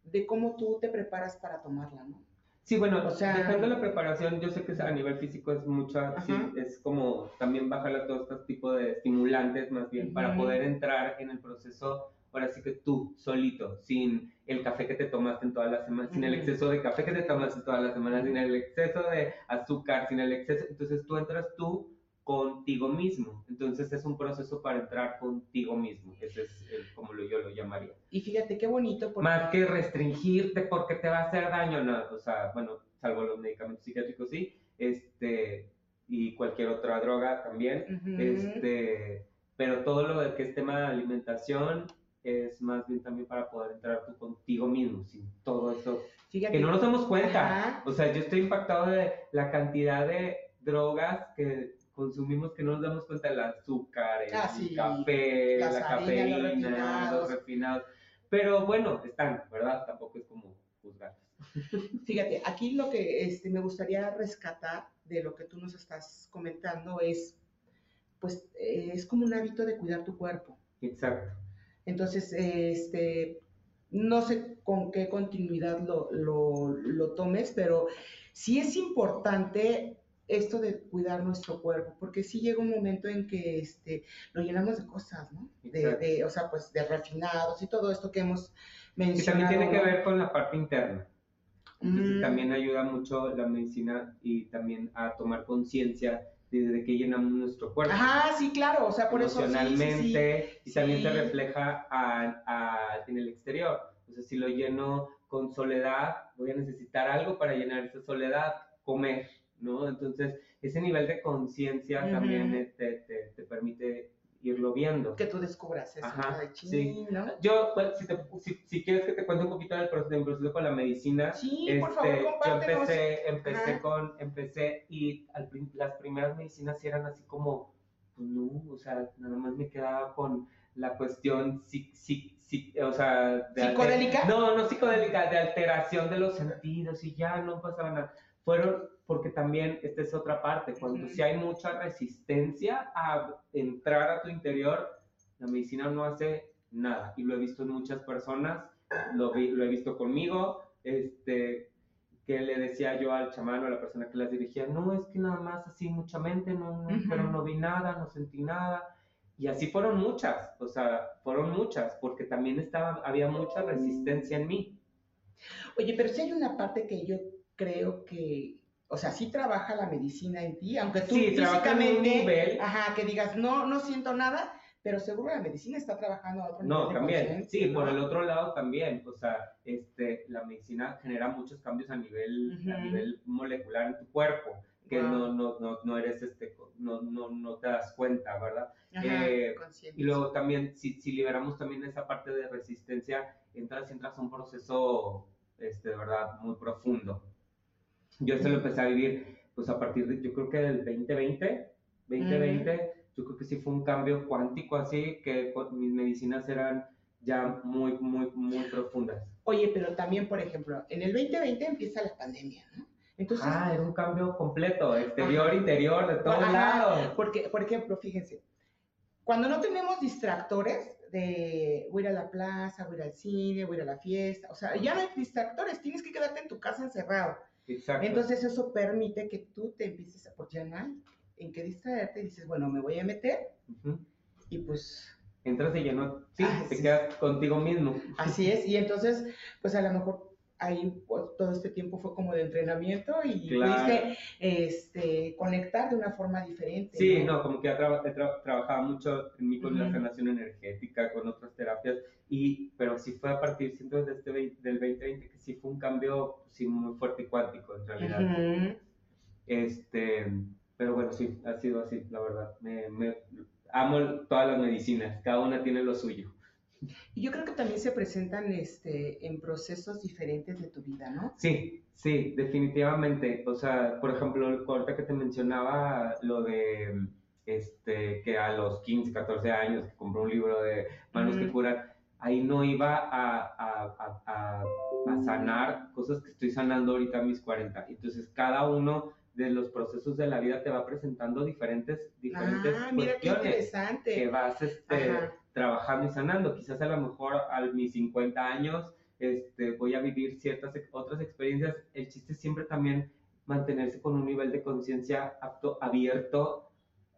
de cómo tú te preparas para tomarla, ¿no? Sí, bueno, O sea- dejando la preparación, yo sé que a nivel físico es mucha, sí, es como también bajarle a todo este tipo de estimulantes más bien para poder entrar en el proceso, ahora sí que tú, solito, sin el café que te tomaste en toda la semana, sin el exceso de café que te tomaste toda la semana, sin el exceso de azúcar, sin el exceso, entonces tú entras tú contigo mismo. Entonces es un proceso para entrar contigo mismo. Ese es como lo, yo lo llamaría. Y fíjate qué bonito. Más que restringirte porque te va a hacer daño, no, o sea, bueno, salvo los medicamentos psiquiátricos, sí, este, y cualquier otra droga también, este, pero todo lo que es tema de alimentación es más bien también para poder entrar tú contigo mismo, sin todo eso. que no nos damos cuenta. O sea, yo estoy impactado de la cantidad de drogas que consumimos que no nos damos cuenta del azúcar, el, ah, café, la cafeína, los refinados. Pero bueno, están, ¿verdad? Tampoco es como juzgar. Fíjate, aquí lo que este, me gustaría rescatar de lo que tú nos estás comentando es, pues, eh, es como un hábito de cuidar tu cuerpo. Exacto. Entonces, este, no sé con qué continuidad lo, lo, tomes, pero sí es importante esto de cuidar nuestro cuerpo, porque sí llega un momento en que este, lo llenamos de cosas, ¿no? De, o sea, pues de refinados y todo esto que hemos mencionado. Y también tiene que ver con la parte interna. Mm. también ayuda mucho la medicina y también a tomar conciencia de, que llenamos nuestro cuerpo. Ajá, sí, claro, o sea, por eso. Emocionalmente, y también se refleja en el exterior. O sea, si lo lleno con soledad, voy a necesitar algo para llenar esa soledad, comer, ¿no? Entonces, ese nivel de conciencia también eh, te, te, te permite irlo viendo. Que tú descubras eso. Ajá, de sí. ¿no? Yo, si, si, quieres que te cuente un poquito del proceso, del proceso con la medicina. Sí, este, por favor, Yo empecé, empecé con, empecé y las primeras medicinas eran así como, pues no, o sea, nada más me quedaba con la cuestión o sea, de ¿Psicodélica? no, no psicodélica, de alteración de los sentidos y ya no pasaba nada. Fueron porque también esta es otra parte, cuando si hay mucha resistencia a entrar a tu interior, la medicina no hace nada. Y lo he visto en muchas personas, lo, lo he visto conmigo, este, que le decía yo al chamán o a la persona que las dirigía, no, es que nada más así mucha mente, no, pero no vi nada, no sentí nada. Y así fueron muchas, o sea, fueron muchas, porque también estaba, había mucha resistencia en mí. Oye, pero si hay una parte que yo creo que o sea, sí trabaja la medicina en ti, aunque tú sí, físicamente, nivel, ajá, que digas, no, no siento nada, pero seguro la medicina está trabajando a otro nivel. No, también, sí, por el otro lado también, o sea, este, la medicina genera muchos cambios a nivel, a nivel molecular en tu cuerpo, que no, no, no, no, eres, este, no, no, no te das cuenta, ¿verdad? Ajá, eh, y luego también, si, si liberamos también esa parte de resistencia, entras, entras a un proceso, este, de verdad, muy profundo. Yo esto lo empecé a vivir, pues a partir de, yo creo que del 2020, 2020, yo creo que sí fue un cambio cuántico así, que mis medicinas eran ya muy, muy, muy profundas. Oye, pero también, por ejemplo, en el 2020 empieza la pandemia, ¿no? Entonces, ah, era un cambio completo, exterior, interior, de todos lados. Porque, por ejemplo, fíjense, cuando no tenemos distractores de voy a ir a la plaza, voy a ir al cine, voy a ir a la fiesta, o sea, ya no hay distractores, tienes que quedarte en tu casa encerrado. Entonces eso permite que tú te empieces a, porque ya en qué distraerte y dices, bueno, me voy a meter y pues... Entras de lleno, sí, te quedas contigo mismo. Así es, y entonces, pues a lo mejor ahí pues, todo este tiempo fue como de entrenamiento y pudiste este, conectar de una forma diferente. Sí, no, como que he, trabajado mucho en mí con la sanación energética, con otras terapias, y, pero sí fue a partir, siento, desde este del 2020 que sí fue un cambio sí, muy fuerte y cuántico en realidad. Este, pero bueno, sí, ha sido así, la verdad. Me, me, amo todas las medicinas, cada una tiene lo suyo. Y yo creo que también se presentan este, en procesos diferentes de tu vida, ¿no? Sí, sí, definitivamente. O sea, por ejemplo, ahorita que te mencionaba lo de este, que a los 15, 14 años que compró un libro de manos que curan, ahí no iba a, a, a, a, sanar cosas que estoy sanando ahorita a mis 40. Entonces, cada uno de los procesos de la vida te va presentando diferentes, diferentes ah, mira qué interesante. que vas este, trabajando y sanando. Quizás a lo mejor a mis 50 años este, voy a vivir ciertas otras experiencias. El chiste es siempre también mantenerse con un nivel de conciencia abierto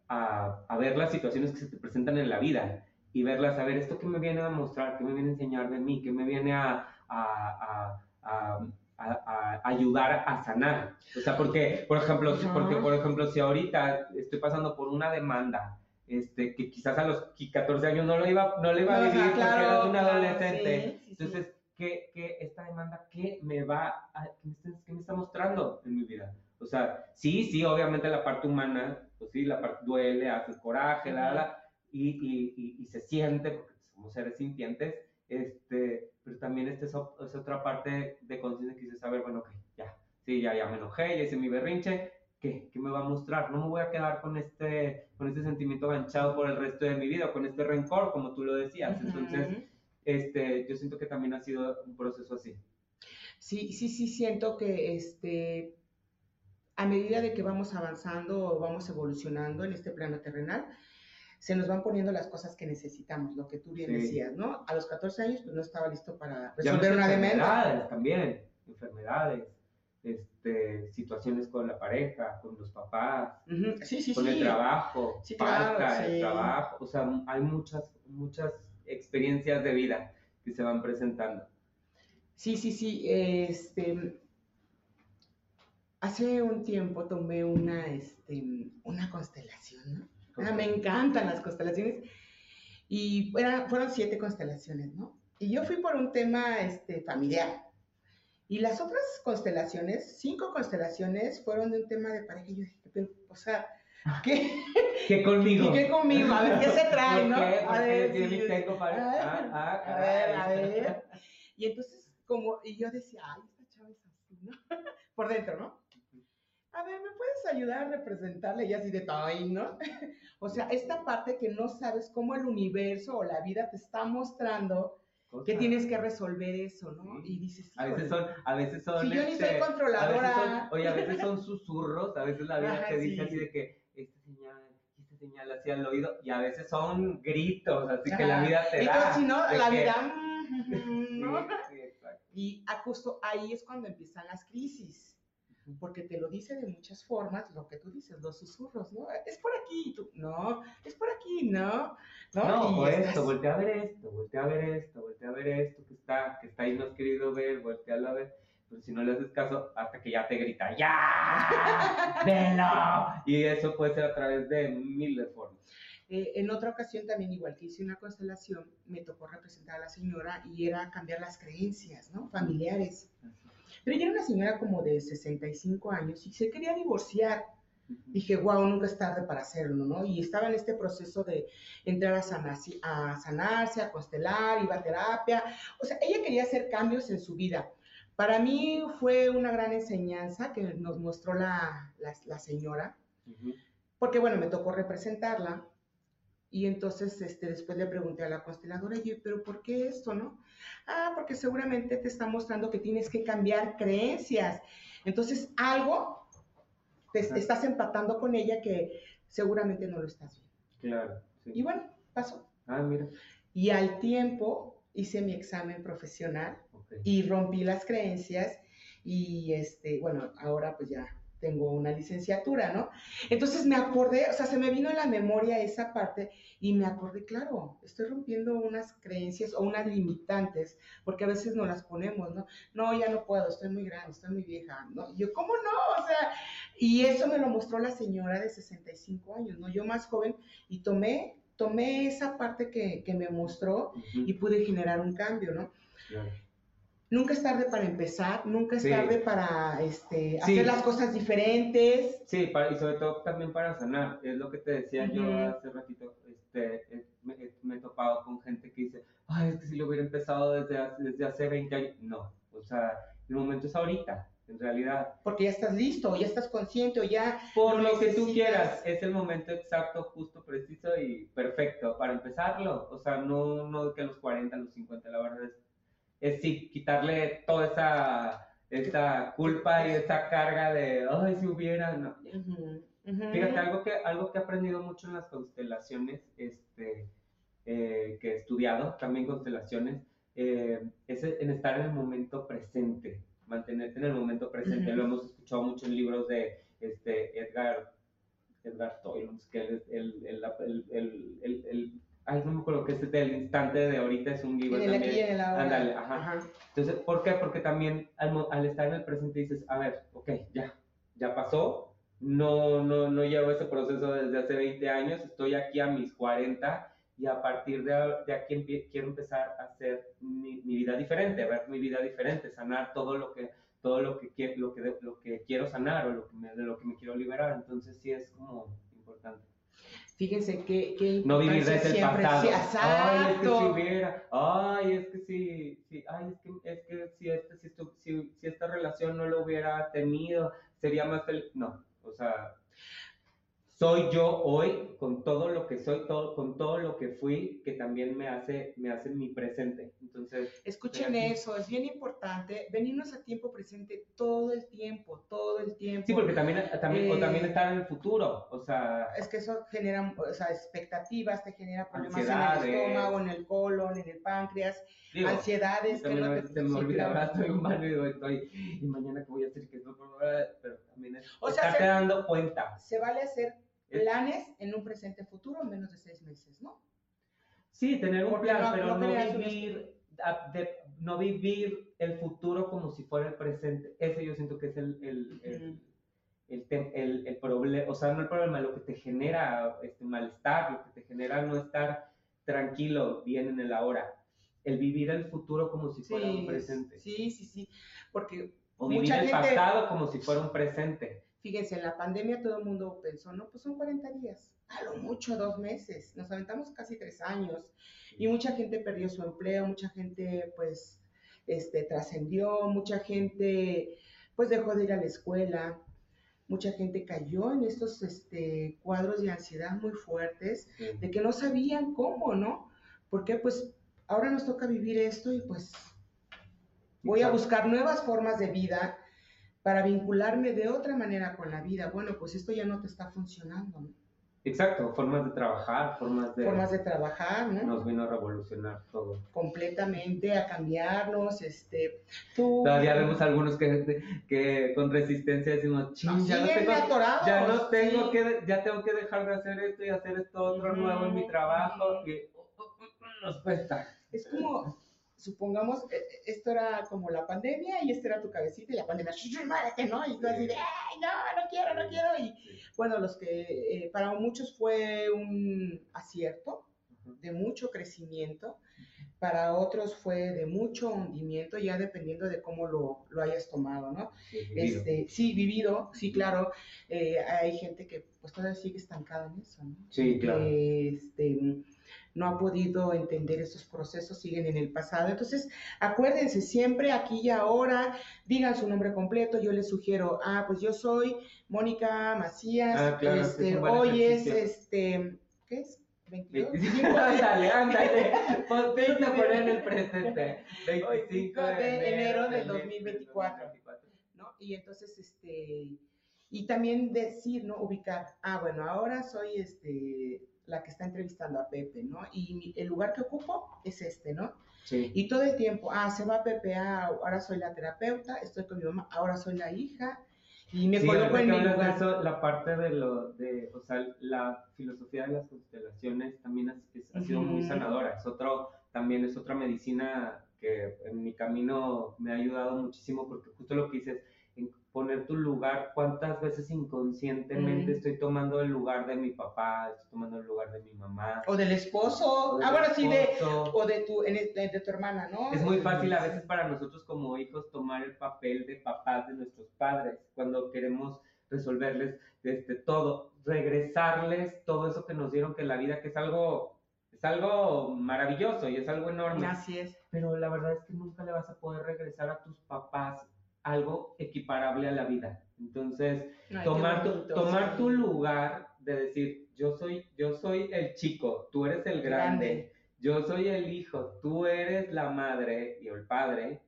a, a, ver las situaciones que se te presentan en la vida y verlas, a ver, esto que me viene a mostrar, qué me viene a enseñar de mí, qué me viene a, a, a a, ayudar a sanar. O sea, porque, por ejemplo, porque, por ejemplo, si ahorita estoy pasando por una demanda, este, que quizás a los 14 años no lo iba, no lo iba a vivir porque era un adolescente. Entonces, ¿qué, ¿qué, esta demanda, qué me va a, qué me, está, mostrando en mi vida? O sea, sí, sí, obviamente la parte humana, pues sí, la parte duele, hace coraje, la, la, y, y, y, se siente, porque somos seres sintientes, este, pero también esta es, otra parte de conciencia que dice saber, bueno, ok, ya, sí, ya, ya me enojé, ya hice mi berrinche, ¿qué, ¿qué me va a mostrar? No me voy a quedar con este, con este sentimiento ganchado por el resto de mi vida, con este rencor, como tú lo decías. Entonces, este, yo siento que también ha sido un proceso así. Sí, sí, sí, siento que este, a medida de que vamos avanzando o vamos evolucionando en este plano terrenal, se nos van poniendo las cosas que necesitamos, lo que tú bien decías, ¿no? A los 14 años pues no estaba listo para resolver una demencia. Enfermedades también, enfermedades, este, situaciones con la pareja, con los papás, sí, sí, con el trabajo, falta el trabajo, o sea, hay muchas, muchas experiencias de vida que se van presentando. Sí, sí, sí, este, hace un tiempo tomé una, este, una constelación, ¿no? Ah, me encantan las constelaciones. Y fueron siete constelaciones, ¿no? Y yo fui por un tema este, familiar. Y las otras constelaciones, cinco constelaciones, fueron de un tema de pareja. Y yo dije, o sea, ¿qué? ¿Qué conmigo? ¿Qué conmigo? A ver, ¿qué se trae, no? A ver, sí, tengo para... Ah, ah, a ver, a ver. Y entonces, como, y yo decía, ay, esta chava es así, ¿no? Por dentro, ¿no? a ver, ¿me puedes ayudar a representarle? Y así de, ay, ¿no? o sea, esta parte que no sabes cómo el universo o la vida te está mostrando que tienes que resolver eso, ¿no? Y dices, a veces son, a veces son, si yo ni soy este, controladora. oye, a veces son susurros, a veces la vida te dice así de que esta señal, esta señal así al oído, y a veces son gritos, así que la vida te da. Y si no, la vida, ¿no? y justo ahí es cuando empiezan las crisis porque te lo dice de muchas formas, lo que tú dices, los susurros, ¿no? Es por aquí, tú, no, es por aquí, ¿no? No, no o esto, voltea a ver esto, voltea a ver esto, voltea a ver esto que está, que está ahí, no has querido ver, voltea a ver. Pero si no le haces caso, hasta que ya te grita, ¡ya! ¡Velo! Y eso puede ser a través de mil de formas. Eh, en otra ocasión también, igual que hice una constelación, me tocó representar a la señora y era cambiar las creencias, ¿no? Familiares. Pero ella era una señora como de 65 años y se quería divorciar. Dije, wow, nunca es tarde para hacerlo, ¿no? Y estaba en este proceso de entrar a, sanarse, a sanarse, a constelar, iba a terapia. O sea, ella quería hacer cambios en su vida. Para mí fue una gran enseñanza que nos mostró la, la, señora, porque bueno, me tocó representarla. Y entonces este, después le pregunté a la consteladora, y pero ¿por qué esto, no? Ah, porque seguramente te está mostrando que tienes que cambiar creencias. Entonces, algo te estás empatando con ella que seguramente no lo estás viendo. Claro. Y bueno, pasó. Ah, mira. Y al tiempo hice mi examen profesional y rompí las creencias y este, bueno, ahora pues ya tengo una licenciatura, ¿no? Entonces me acordé, o sea, se me vino en la memoria esa parte y me acordé, claro, estoy rompiendo unas creencias o unas limitantes, porque a veces no las ponemos, ¿no? No, ya no puedo, estoy muy grande, estoy muy vieja, ¿no? Y yo, ¿cómo no? O sea, y eso me lo mostró la señora de 65 años, ¿no? Yo más joven y tomé, tomé esa parte que, que me mostró y pude generar un cambio, ¿no? Claro nunca es tarde para empezar, nunca es tarde para este, hacer las cosas diferentes. Sí, y sobre todo también para sanar. Es lo que te decía yo hace ratito. Este, eh, eh, me, he topado con gente que dice, ay, es que si lo hubiera empezado desde hace, desde hace 20 años. No, o sea, el momento es ahorita. En realidad. Porque ya estás listo, ya estás consciente, o ya. Por lo, que tú quieras, es el momento exacto, justo, preciso y perfecto para empezarlo. O sea, no, no que a los 40, a los 50, la verdad es es sí, quitarle toda esa, esa culpa y esa carga de, ay, si hubiera, no. Fíjate, algo que, algo que he aprendido mucho en las constelaciones, este, eh, que he estudiado también constelaciones, eh, es en estar en el momento presente, mantenerte en el momento presente. Lo hemos escuchado mucho en libros de este, Edgar, Edgar que es el, el, el, el, ay, no me acuerdo qué es del instante de ahorita es un vivo En el aquí también. y en. Ándale, ajá. Ajá. Entonces, ¿por qué? Porque también al, al estar en el presente dices, a ver, ok, ya, ya pasó, no, no, no llevo ese proceso desde hace 20 años, estoy aquí a mis 40 y a partir de, de aquí empie- quiero empezar a hacer mi, mi vida diferente, a ver mi vida diferente, sanar todo lo que todo lo que quiero, lo que, lo que quiero sanar o lo que me, de lo que me quiero liberar, entonces sí es como importante. Fíjense que, que No vivir desde el pasado. sí, ay, es que si hubiera, ay, es que si, si, ay, es que, es que si, este, si, si esta relación no lo hubiera tenido, sería más feliz. No, o sea, soy yo hoy con todo lo que soy, todo, con todo lo que fui, que también me hace, me hace mi presente. Entonces, Escuchen eso, es bien importante venirnos a tiempo presente todo el tiempo, todo el tiempo. sí, porque también, también, o Eh, también estar en el futuro, o sea, Es que eso genera o sea, expectativas, te genera problemas en el estómago, en el colon, en el páncreas, digo, ansiedades que no te se me sí, olvida, claro. ahora estoy y digo, estoy, y mañana que voy a hacer que no, pero también es O sea, se- dando cuenta. Se vale hacer Es- planes en un presente futuro en menos de seis meses, ¿no? Sí, tener un Porque plan, no- pero no no, vivir, a- de- no vivir el futuro como si fuera el presente. Ese yo siento que es el, el, el, el, el- problema, o sea, no el problema, lo que te genera este malestar, lo que te genera no estar tranquilo, bien en el ahora. El vivir el futuro como si fuera un presente. sí, sí, sí, porque O vivir mucha el gente- pasado como si fuera un presente. Fíjense, en la pandemia todo el mundo pensó, no, pues son 40 días, a lo mucho dos meses, nos aventamos casi tres años y mucha gente perdió su empleo, mucha gente pues este, trascendió, mucha gente pues dejó de ir a la escuela, mucha gente cayó en estos este, cuadros de ansiedad muy fuertes, de que no sabían cómo, ¿no? Porque pues ahora nos toca vivir esto y pues voy a buscar nuevas formas de vida para vincularme de otra manera con la vida. Bueno, pues esto ya no te está funcionando, ¿no? Exacto, formas de trabajar, formas de... Formas de trabajar, ¿no? Nos vino a revolucionar todo. Completamente a cambiarnos, este, tú... Todavía vemos algunos que, que con resistencia decimos, "Chin, Ah, ya, no tengo, ya no tengo sí. que, ya tengo que dejar de hacer esto y hacer esto otro nuevo en mi trabajo uh, nos cuesta. Es como, supongamos, eh, eh, esto era como la pandemia y esta era tu cabecita y la pandemia, "Shh, muérete, ¿no? Y tú así de, ay, no, no quiero, no quiero. Y bueno, los que eh, para muchos fue un acierto, de mucho crecimiento, para otros fue de mucho hundimiento, ya dependiendo de cómo lo, lo hayas tomado, ¿no? Sí, vivido. Este, sí, vivido, sí, claro. eh, hay gente que pues todavía sigue estancada en eso, ¿no? Sí, claro. Este, no ha podido entender estos procesos, siguen en el pasado. Entonces, acuérdense, siempre aquí y ahora, digan su nombre completo. Yo les sugiero, ah, pues yo soy Mónica Macías. Ah, claro, este, hoy es, este, ¿qué es? 22. 25, ándale, ándale. Ponte a poner en el presente. 25 de enero del del 2024. 2024. ¿no? Y entonces, este, y también decir, ¿no? Ubicar, ah, bueno, ahora soy, este, la que está entrevistando a Pepe, ¿no? Y el lugar que ocupo es este, ¿no? Sí. Y todo el tiempo, ah, se va Pepe, ah, ahora soy la terapeuta, estoy con mi mamá, ahora soy la hija, y me Sí, coloco en mi lugar. eso, la parte de lo, de, o sea, la filosofía de las constelaciones también es- es- ha sido muy sanadora. Es otro, también es otra medicina que en mi camino me ha ayudado muchísimo porque justo lo que dices, poner tu lugar, cuántas veces inconscientemente Mm. estoy tomando el lugar de mi papá, estoy tomando el lugar de mi mamá. O del esposo, ah, bueno, sí, de, o de tu, de tu hermana, ¿no? Es muy fácil a veces para nosotros como hijos tomar el papel de papás de nuestros padres cuando queremos resolverles este, todo, regresarles todo eso que nos dieron que la vida que es algo es algo maravilloso y es algo enorme, Así es. pero la verdad es que nunca le vas a poder regresar a tus papás algo equiparable a la vida. Entonces, Ay, tomar tu, tomar sí. tu lugar de decir, yo soy yo soy el chico, tú eres el grande. Grande. Yo soy el hijo, tú eres la madre y el padre.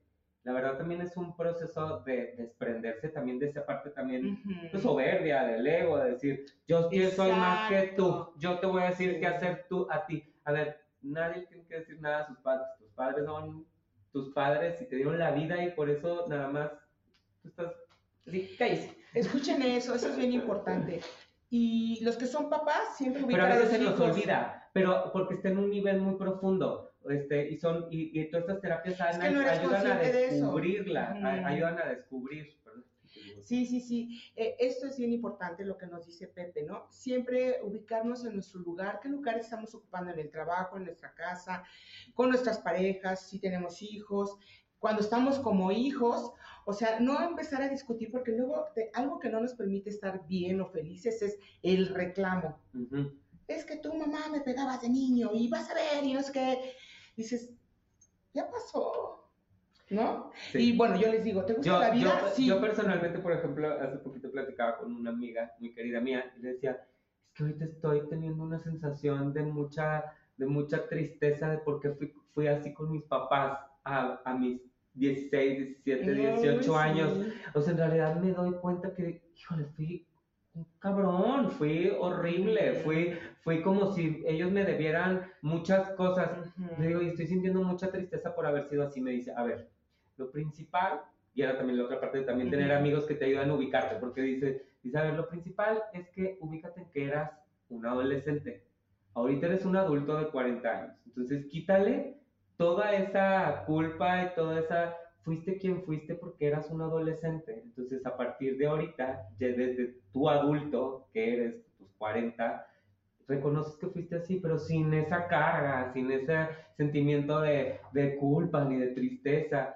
La verdad también es un proceso de desprenderse también de esa parte también de soberbia, del ego, de decir, yo que soy más que tú, yo te voy a decir Sí. qué hacer tú a ti. A ver, nadie tiene que decir nada a sus padres. Tus padres son tus padres y te dieron la vida y por eso nada más tú estás... Sí. Escuchen eso, eso es bien importante. Y los que son papás siempre Pero a ubican a veces los se nos olvida, pero porque está en un nivel muy profundo. Este, y son y, y todas estas terapias Es que no eres ayudan a de descubrirla, a- ayudan a descubrir. perdón. Sí, sí, sí. Eh, esto es bien importante lo que nos dice Pepe, ¿no? Siempre ubicarnos en nuestro lugar, qué lugar estamos ocupando en el trabajo, en nuestra casa, con nuestras parejas, si tenemos hijos, cuando estamos como hijos, o sea, no empezar a discutir porque luego te- algo que no nos permite estar bien o felices es el reclamo. Es que tu mamá me pegabas de niño y vas a ver y no sé qué. Dices, ya pasó, ¿no? Sí. Y bueno, yo les digo, ¿te gusta Yo, la vida? yo, sí. yo personalmente, por ejemplo, hace poquito platicaba con una amiga muy querida mía y le decía, es que ahorita estoy teniendo una sensación de mucha, de mucha tristeza de por qué fui, fui así con mis papás a, a mis 16, 17, 18 Ay, años. sí. O sea, en realidad me doy cuenta que, híjole, fui un cabrón, fui horrible, fui, fui como si ellos me debieran muchas cosas. Ujú. Le digo, y estoy sintiendo mucha tristeza por haber sido así. Me dice, a ver, lo principal, y ahora también la otra parte también tener Ujú. amigos que te ayudan a ubicarte, porque dice, dice, a ver, lo principal es que ubícate en que eras un adolescente. Ahorita eres un adulto de 40 años. Entonces, quítale toda esa culpa y toda esa... Fuiste quien fuiste porque eras un adolescente. Entonces, a partir de ahorita, ya desde tu adulto, que eres tus 40, reconoces que fuiste así, pero sin esa carga, sin ese sentimiento de, de culpa ni de tristeza.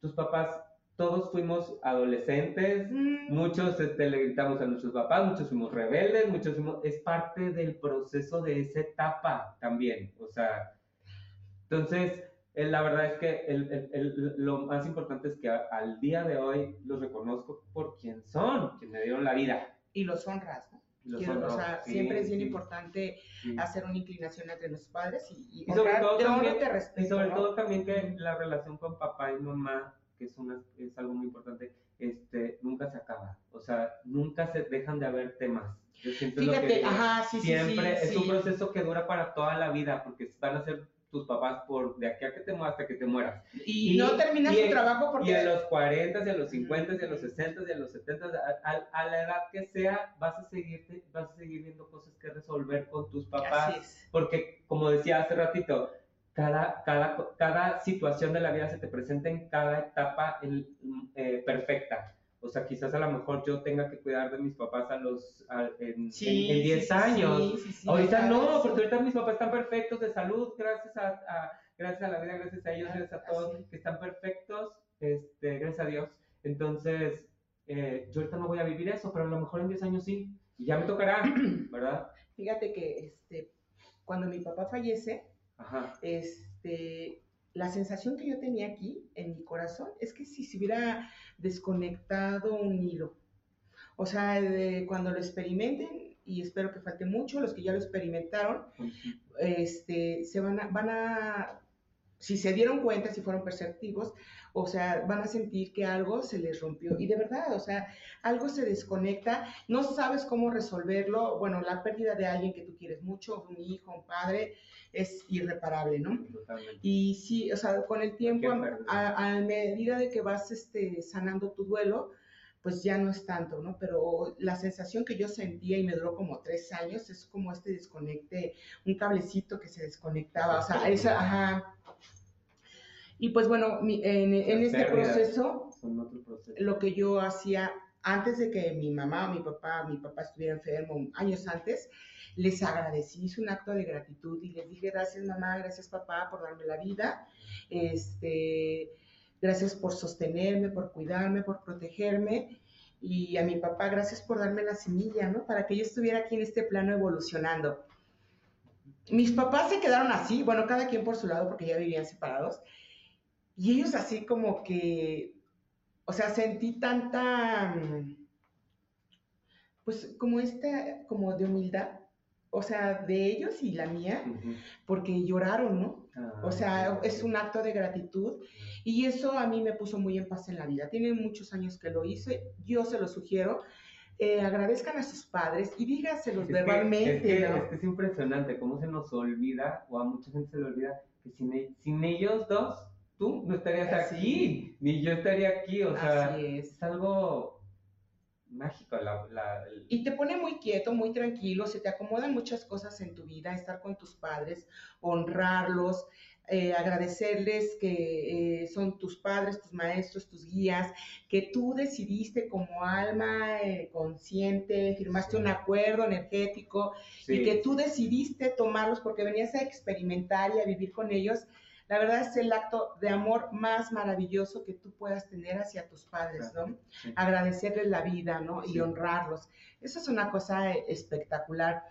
Tus papás, todos fuimos adolescentes, Mm, muchos este, le gritamos a nuestros papás, muchos fuimos rebeldes, muchos fuimos, es parte del proceso de esa etapa también, o sea, entonces, eh, la verdad es que el- el- el- lo más importante es que a- al día de hoy los reconozco por quien son, quien me dieron la vida. Y los honras, ¿no? Los Quiero- o sea, sí, siempre es bien sí, importante sí. hacer una inclinación entre nuestros padres y, y Y sobre honrar- todo te también- te respeto, Y sobre ¿no? todo también que la relación con papá y mamá, que es, una, es algo muy importante, este, nunca se acaba. O sea, nunca se dejan de haber temas. Yo siento lo que Fíjate, ajá, sí, sí, Siempre es un proceso que dura para toda la vida, porque van a ser tus papás por de aquí a que te mueras hasta que te mueras. Y, y- no terminas y tu en- trabajo Y porque... a los 40, y a los 50, y a los 60, y a los 70, a, a- a la edad que sea, vas a, seguirte, vas a seguir viendo cosas que resolver con tus papás. Porque, como decía hace ratito, cada, cada, cada situación de la vida se te presenta en cada etapa en- eh, perfecta. O sea, quizás a lo mejor yo tenga que cuidar de mis papás a los, a- en, Sí, en, en sí, 10 sí, años. sí, sí, sí, ahorita no, porque ahorita mis papás están perfectos de salud, gracias a, a- gracias a la vida, gracias a ellos, Ah, gracias a todos, así. que están perfectos, este, gracias a Dios. Entonces, eh, yo ahorita no voy a vivir eso, pero a lo mejor en 10 años sí. Y ya me tocará, ¿verdad? Fíjate que este, cuando mi papá fallece, Ajá. este, la sensación que yo tenía aquí en mi corazón es que si se hubiera desconectado un hilo. O sea, de- cuando lo experimenten, y espero que falte mucho, los que ya lo experimentaron, este, se van a, van a, si se dieron cuenta, si fueron perceptivos, o sea, van a sentir que algo se les rompió. Y de verdad, o sea, algo se desconecta, no sabes cómo resolverlo. Bueno, la pérdida de alguien que tú quieres mucho, un hijo, un padre, es irreparable, ¿no? Totalmente. Y sí, o sea, con el tiempo, a medida de que vas este, sanando tu duelo, pues ya no es tanto, ¿no? Pero la sensación que yo sentía y me duró como tres años es como este desconecte, un cablecito que se desconectaba, o sea, esa, ajá. Y pues bueno, mi- en, en este proceso, proceso. lo que yo hacía antes de que mi mamá o mi papá, mi papá estuviera enfermo, años antes, les agradecí, hice un acto de gratitud y les dije gracias mamá, gracias papá por darme la vida, este, gracias por sostenerme, por cuidarme, por protegerme y a mi papá gracias por darme la semilla, ¿no? Para que yo estuviera aquí en este plano evolucionando. Mis papás se quedaron así, bueno, cada quien por su lado porque ya vivían separados y ellos así como que, o sea, sentí tanta, mm, pues como esta, como de humildad, o sea, de ellos y la mía, Ujú. porque lloraron, ¿no? Ah, O sea, ok. es un acto de gratitud y eso a mí me puso muy en paz en la vida. Tiene muchos años que lo hice, yo se lo sugiero. eh, agradezcan a sus padres y dígaselos Es que- verbalmente. es, que, ¿no? es que es impresionante cómo se nos olvida, o a mucha gente se le olvida, que sin, sin ellos dos, tú no estarías Así. aquí, ni yo estaría aquí. O sea, Así es. es algo mágico. La, la- el- Y te pone muy quieto, muy tranquilo, se te acomodan muchas cosas en tu vida, estar con tus padres, honrarlos, eh, agradecerles que eh, son tus padres, tus maestros, tus guías, que tú decidiste como alma eh, consciente, firmaste Sí. un acuerdo energético y que tú decidiste tomarlos porque venías a experimentar y a vivir con ellos. La verdad es el acto de amor más maravilloso que tú puedas tener hacia tus padres, ¿no? sí. agradecerles la vida, ¿no? Y Sí. honrarlos. Eso es una cosa eh, espectacular.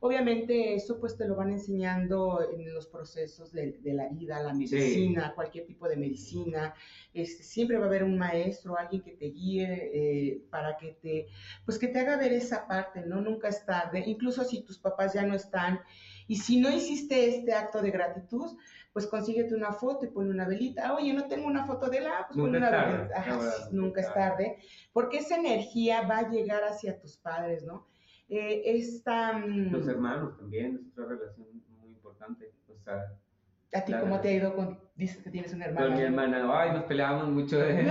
Obviamente eso pues te lo van enseñando en los procesos de, de la vida, la medicina, cualquier tipo de medicina. Este, siempre va a haber un maestro, alguien que te guíe eh, para que te, pues que te haga ver esa parte, ¿no? Nunca es tarde. Incluso si tus papás ya no están y si no hiciste este acto de gratitud, pues consíguete una foto y ponle una velita. Oye, no tengo una foto de la, pues ponle Nunca una velita. Ajá, sí, nunca es tarde, porque esa energía va a llegar hacia tus padres, ¿no? Eh, esta, mm, Los hermanos también, es otra relación muy importante. O sea, ¿A ti cómo te ha ido con, dices que tienes una hermana? con mi hermana, ay, nos peleábamos mucho de.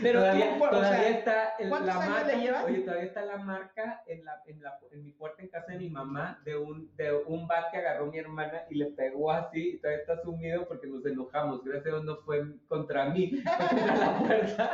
Pero todavía, tú, o todavía sea, está ¿cuántos la años marca, le llevas? oye, todavía está la marca en, la, en, la, en mi puerta en casa de mi mamá de un, de un bat que agarró mi hermana y le pegó así y todavía está sumido porque nos enojamos. Gracias a Dios no fue contra mí, fue contra la puerta.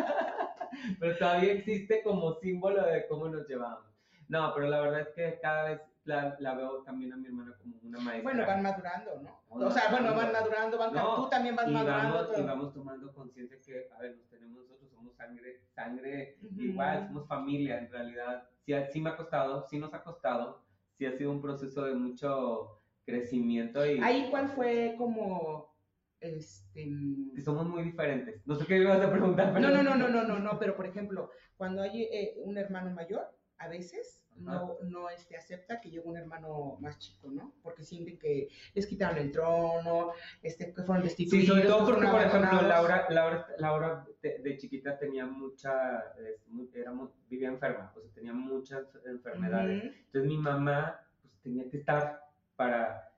Pero todavía existe como símbolo de cómo nos llevamos. No, pero la verdad es que cada vez la, la veo también a mi hermana como una maestra. Bueno, van madurando, ¿no? O sea, bueno, van madurando. van, No, tú también vas y madurando. vamos, y todo. vamos tomando conciencia que, a ver, nos tenemos nosotros, somos sangre, sangre Ujú. igual, somos familia en realidad. Sí, sí me ha costado, sí nos ha costado, sí ha sido un proceso de mucho crecimiento y Ahí, ¿cuál fue como, este... que somos muy diferentes. No sé qué me ibas a preguntar, pero... No, no, no, no, no, no, no, pero por ejemplo, cuando hay eh, un hermano mayor, a veces no, no este, acepta que llegue un hermano más chico, ¿no? Porque sienten que les quitaron el trono, este, que fueron destituidos. Sí, sobre todo que porque, por ejemplo. Laura, Laura, Laura de, de chiquita tenía mucha, es, era muy- vivía enferma, o sea, tenía muchas enfermedades. Ujú. Entonces mi mamá pues, tenía que estar para,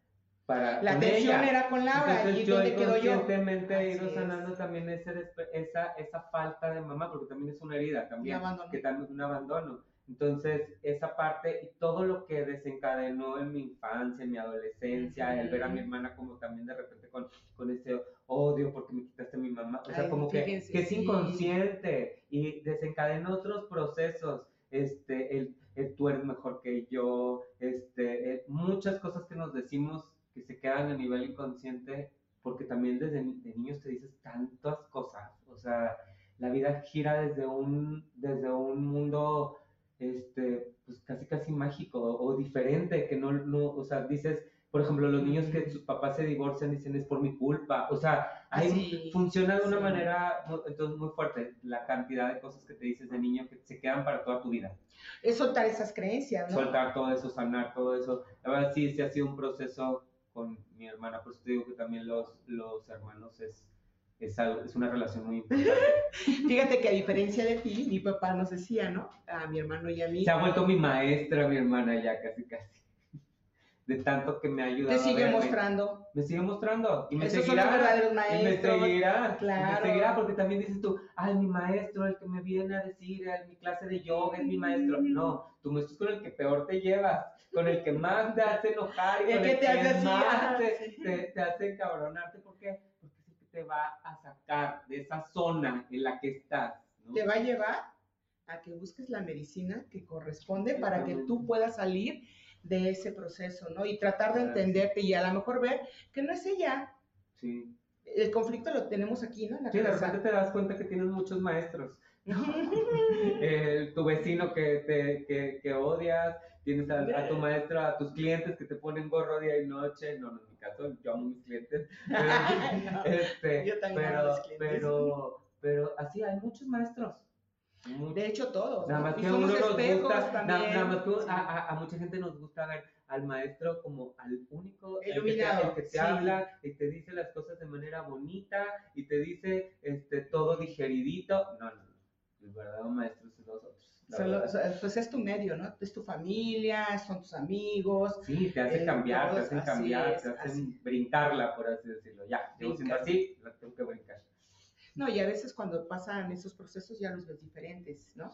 para La atención ella. era con Laura, Entonces y yo donde quedo yo. inconscientemente he ido es. sanando también ese esa, esa falta de mamá, porque también es una herida también, que también es un abandono. Entonces, esa parte y todo lo que desencadenó en mi infancia, en mi adolescencia, el ver a mi hermana como también de repente con, con ese odio porque me quitaste a mi mamá, o sea, Ay, como que, que es inconsciente y desencadena otros procesos, este, el, el tú eres mejor que yo, este, eh, muchas cosas que nos decimos que se quedan a nivel inconsciente, porque también desde de niños te dices tantas cosas, o sea, la vida gira desde un, desde un mundo, este, pues casi casi mágico o diferente, que no, no, o sea, dices, por ejemplo, los niños que sus papás se divorcian dicen es por mi culpa, o sea, hay, Así, funciona de una sí. manera entonces muy fuerte la cantidad de cosas que te dices de niño que se quedan para toda tu vida. Es soltar esas creencias, ¿no? Soltar todo eso, sanar todo eso. La verdad sí, sí ha sido un proceso con mi hermana, por eso te digo que también los, los hermanos es, es, algo- es una relación muy importante. Fíjate que a diferencia de ti, mi papá nos decía, ¿no? A mi hermano y a mí. Se ha vuelto mi maestra, mi hermana ya casi casi. De tanto que me ha ayudado. Te sigue mostrando. Me sigue mostrando. Y me Esos son seguirá. los verdaderos Y me maestros. seguirá. Claro. Y me seguirá porque también dices tú, ay, mi maestro, el que me viene a decir, en mi clase de yoga es mi maestro. No, tu maestro es con el que peor te llevas, con el que más te hace enojar y El con que el te que hace más te, sí. te, te hace encabronarte. ¿Por qué? Porque te va a sacar de esa zona en la que estás. ¿no? Te va a llevar a que busques la medicina que corresponde para que tú puedas salir de ese proceso, ¿no? Y tratar de entenderte y a lo mejor ver que no es ella. Sí. El conflicto lo tenemos aquí, ¿no? En la Sí, de repente te das cuenta que tienes muchos maestros. El- tu vecino que, te, que, que odias, tienes a, a tu maestro, a tus clientes que te ponen gorro día y noche. No, no en mi caso, yo amo a mis clientes. Pero, No, este, yo también amo pero, a mis clientes. pero, pero así hay muchos maestros. De hecho, todos. Nada más que uno nos gusta, también. nada más que Sí. a, a- a mucha gente nos gusta ver al maestro como al único, el que te, el que te sí. habla y te dice las cosas de manera bonita y te dice este, todo digeridito. No, no, no. El verdadero maestro es nosotros. Solo- pues es tu medio, ¿no? Es tu familia, son tus amigos. Sí, te hace eh, cambiar, te hacen cambiar, es, te hacen así. brincarla, por así decirlo. Ya, llevo siendo así, la tengo que brincar. No, y a veces cuando pasan esos procesos ya los ves diferentes, ¿no?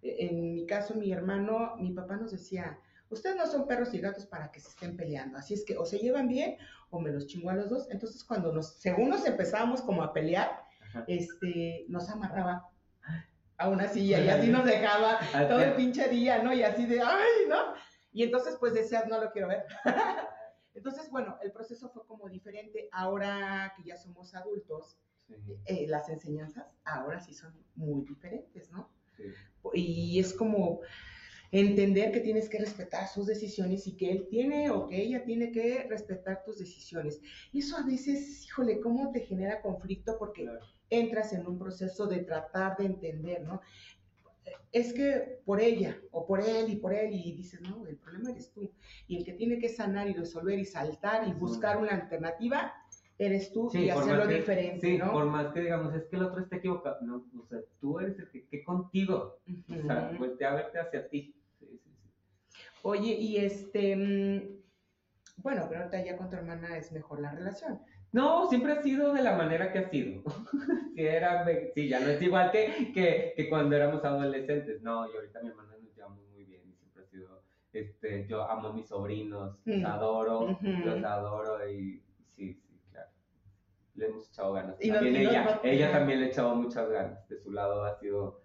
E, en mi caso, mi hermano, mi papá nos decía, ustedes no son perros y gatos para que se estén peleando, así es que o se llevan bien o me los chingo a los dos. Entonces, cuando nos, según nos empezábamos como a pelear, este, nos amarraba a una silla y así nos dejaba todo el pinche día, ¿no? Y así de, ay, ¿no? Y entonces, pues decías, no lo quiero ver. entonces, bueno, el proceso fue como diferente. Ahora que ya somos adultos, eh, las enseñanzas ahora sí son muy diferentes, ¿no? Y es como entender que tienes que respetar sus decisiones y que él tiene o que ella tiene que respetar tus decisiones. Y eso a veces, híjole, ¿cómo te genera conflicto? Porque entras en un proceso de tratar de entender, ¿no? Es que por ella o por él y por él y dices, no, el problema eres tú. Y el que tiene que sanar y resolver y saltar y buscar una alternativa eres tú y hacerlo diferente, sí, por más que digamos, es que el otro está equivocado. No, o sea, tú eres el que, que contigo. O sea, voltea a verte hacia ti. Sí, sí, sí. Oye, y este, mm, bueno, pero ahorita ya con tu hermana es mejor la relación. No, siempre ha sido de la manera que ha sido. sí, era, sí, ya no es igual que, que, que, cuando éramos adolescentes. No, y ahorita mi hermana nos llevamos muy bien y siempre ha sido, este, yo amo a mis sobrinos, los mm. adoro, los adoro y sí, sí, claro. Le hemos echado ganas. Y también ella, ella también le ha echado muchas ganas. De su lado ha sido,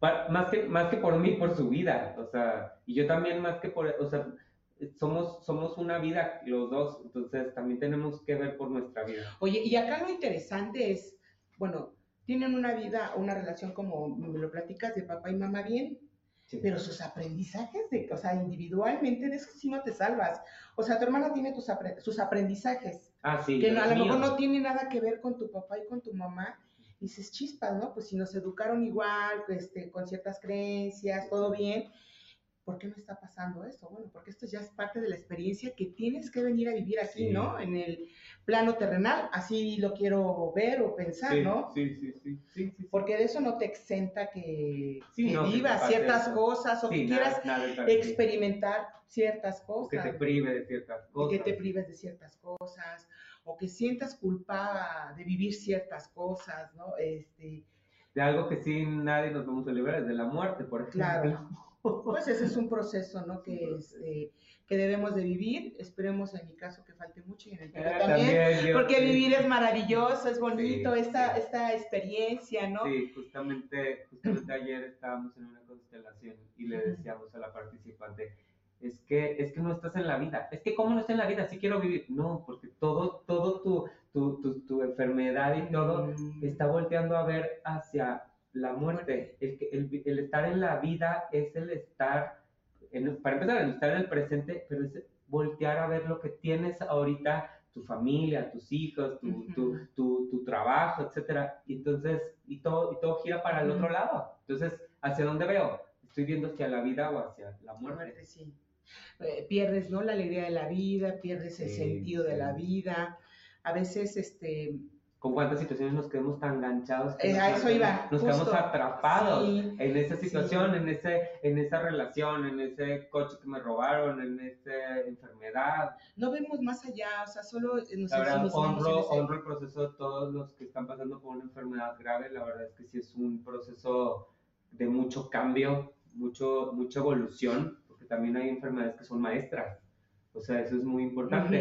más que, más que por mí, por su vida. O sea, y yo también más que por, o sea, somos, somos una vida los dos, entonces también tenemos que ver por nuestra vida. Oye, y acá lo interesante es, bueno, tienen una vida, una relación como me lo platicas de papá y mamá bien, pero sus aprendizajes, de, o sea, individualmente, de eso sí no te salvas. O sea, tu hermana tiene tus sus aprendizajes, ah, sí, que a lo mejor no tiene nada que ver con tu papá y con tu mamá, y dices, chispas, ¿no? Pues si nos educaron igual, este, con ciertas creencias, todo bien, ¿por qué me está pasando esto? Bueno, porque esto ya es parte de la experiencia que tienes que venir a vivir aquí, ¿no? En el plano terrenal, así lo quiero ver o pensar, ¿no? Sí, sí, sí, sí, Porque de eso no te exenta que, vivas ciertas cosas o que quieras experimentar ciertas cosas. Que te prive de ciertas cosas. Que te prives de ciertas cosas o que sientas culpa de vivir ciertas cosas, ¿no? Este, de algo que sí nadie nos vamos a liberar, es de la muerte, por ejemplo. Claro. Pues ese es un proceso, ¿no? Que, este, que debemos de vivir. Esperemos en mi caso que falte mucho y en el tuyo ah, también, porque vivir es maravilloso, es bonito, esta, esta experiencia, ¿no? Sí, justamente, justamente ayer estábamos en una constelación y le decíamos a la participante, es que, es que no estás en la vida. Es que, ¿cómo no estás en la vida? Sí quiero vivir. No, porque todo, todo tu, tu, tu, tu enfermedad y todo mm. está volteando a ver hacia la muerte. El, el, el, estar en la vida es el estar, en, para empezar, el estar en el presente, pero es voltear a ver lo que tienes ahorita, tu familia, tus hijos, tu, tu, tu, tu, trabajo, etcétera. Y entonces, y todo, y todo gira para el otro lado. Entonces, ¿hacia dónde veo? Estoy viendo hacia la vida o hacia la muerte. sí. Eh, pierdes, ¿no? La alegría de la vida, pierdes el sentido de la vida. A veces, este, con cuántas situaciones nos quedamos tan enganchados. Eh, a eso iba. Nos quedamos atrapados en esa situación, en, ese, en esa relación, en ese coche que me robaron, en esa enfermedad. No vemos más allá, o sea, solo nos La verdad, honro, honro el proceso de todos los que están pasando por una enfermedad grave. La verdad es que sí es un proceso de mucho cambio, mucho, mucha evolución, porque también hay enfermedades que son maestras. O sea, eso es muy importante.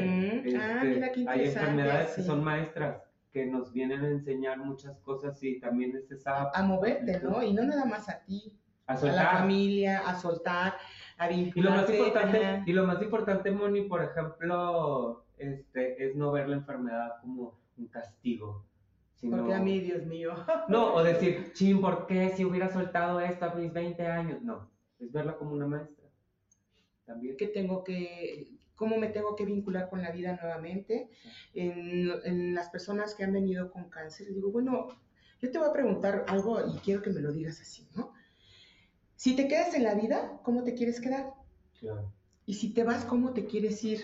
ah, mira este, hay enfermedades que son maestras que nos vienen a enseñar muchas cosas y también es esa... A moverte, ¿no? Y no nada más a ti, a, soltar. a la familia, a soltar, a vincularte. Y lo más importante, y lo más importante, Moni, por ejemplo, este, es no ver la enfermedad como un castigo. Sino, Porque a mí, Dios mío. No, o decir, chin, ¿por qué si hubiera soltado esto a mis 20 años? No, es verla como una maestra. También. Que tengo que cómo me tengo que vincular con la vida nuevamente. En, las personas que han venido con cáncer, digo, bueno, yo te voy a preguntar algo y quiero que me lo digas así, ¿no? Si te quedas en la vida, ¿cómo te quieres quedar? Claro. Y si te vas, ¿cómo te quieres ir?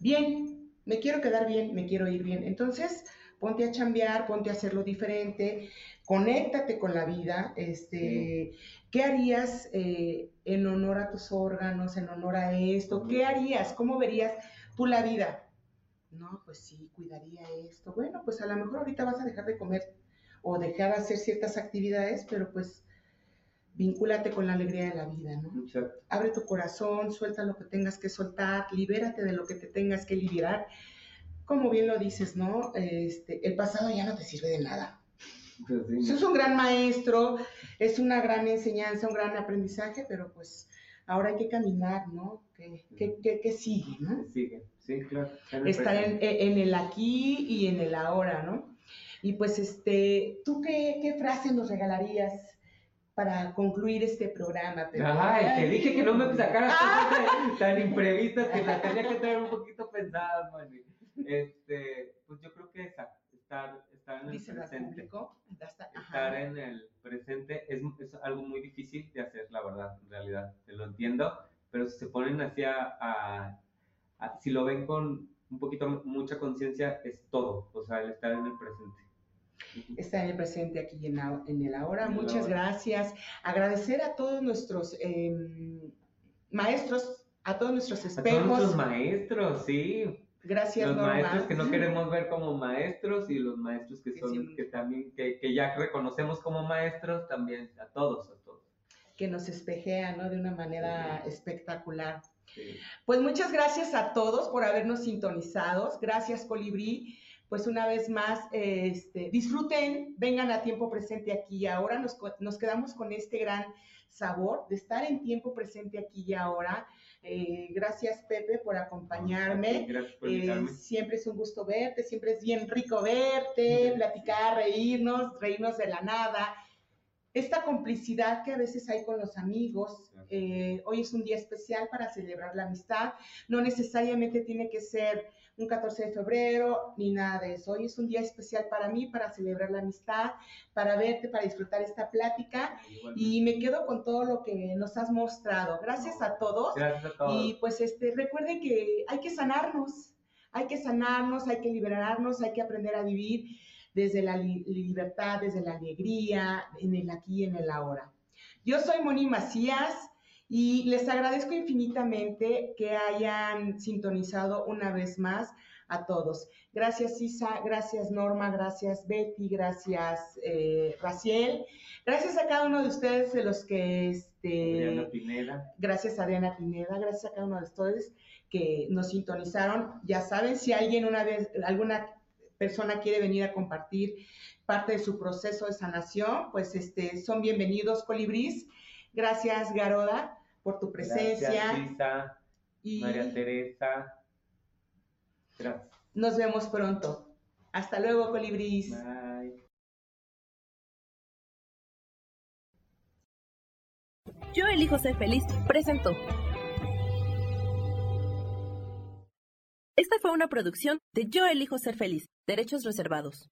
Bien, me quiero quedar bien, me quiero ir bien. Entonces, ponte a chambear, ponte a hacerlo diferente, conéctate con la vida, este, ¿qué harías eh, en honor a tus órganos, en honor a esto? ¿Qué harías? ¿Cómo verías tú la vida? no, pues sí, cuidaría esto. Bueno, pues a lo mejor ahorita vas a dejar de comer o dejar de hacer ciertas actividades, pero pues vincúlate con la alegría de la vida, ¿no? Abre tu corazón, suelta lo que tengas que soltar, libérate de lo que te tengas que liberar. Como bien lo dices, ¿no? Este, el pasado ya no te sirve de nada. Pues es un gran maestro, es una gran enseñanza, un gran aprendizaje, pero pues ahora hay que caminar, ¿no? ¿Qué, sigue, no? Sigue, sí, claro. Estar en, en, el aquí y en el ahora, ¿no? Y pues, este, ¿tú qué, qué frase nos regalarías para concluir este programa? Ay, te dije que no me sacaras tan, tan imprevistas que la tenía que tener un poquito pensada, Mani. Este, pues yo creo que esa, estar, estar en el presente. Estar en el presente es, es, algo muy difícil de hacer, la verdad, en realidad, te lo entiendo, pero si se ponen así a, si lo ven con un poquito, mucha conciencia, es todo, o sea, el estar en el presente. Estar en el presente aquí en, en el ahora. Muchas gracias. Agradecer a todos nuestros em, maestros, a todos nuestros espejos. A todos nuestros maestros, sí. Gracias, Los maestros que no queremos ver como maestros y los maestros que son, que también, que, que, ya reconocemos como maestros, también a todos, a todos. Que nos espejean, ¿no? De una manera espectacular. Pues muchas gracias a todos por habernos sintonizado. Gracias, Colibrí. Pues una vez más, este, disfruten, vengan a tiempo presente aquí y ahora. Nos, nos quedamos con este gran sabor de estar en tiempo presente aquí y ahora. Eh, gracias Pepe por acompañarme. Eh, siempre es un gusto verte, siempre es bien rico verte, platicar, reírnos, reírnos de la nada. Esta complicidad que a veces hay con los amigos. Eh, hoy es un día especial para celebrar la amistad. No necesariamente tiene que ser un 14 de febrero, ni nada de eso. Hoy es un día especial para mí, para celebrar la amistad, para verte, para disfrutar esta plática. Y me quedo con todo lo que nos has mostrado. Gracias a todos. Gracias a todos. Y pues este, recuerden que hay que sanarnos, hay que sanarnos, hay que liberarnos, hay que aprender a vivir desde la libertad, desde la alegría, en el aquí y en el ahora. Yo soy Moni Macías. Y les agradezco infinitamente que hayan sintonizado una vez más a todos. Gracias Isa, gracias Norma, gracias Betty, gracias eh, Raciel, gracias a cada uno de ustedes de los que... Este, Adriana Pineda. Gracias a Adriana Pineda, gracias a cada uno de ustedes que nos sintonizaron. Ya saben, si alguien una vez, alguna persona quiere venir a compartir parte de su proceso de sanación, pues este, son bienvenidos, colibrís. Gracias, Garoda, por tu presencia. Gracias, Lisa, y María Teresa. Gracias. Nos vemos pronto. Hasta luego, colibrís. Bye. Yo elijo ser feliz. Presento. Esta fue una producción de Yo elijo ser feliz. Derechos reservados.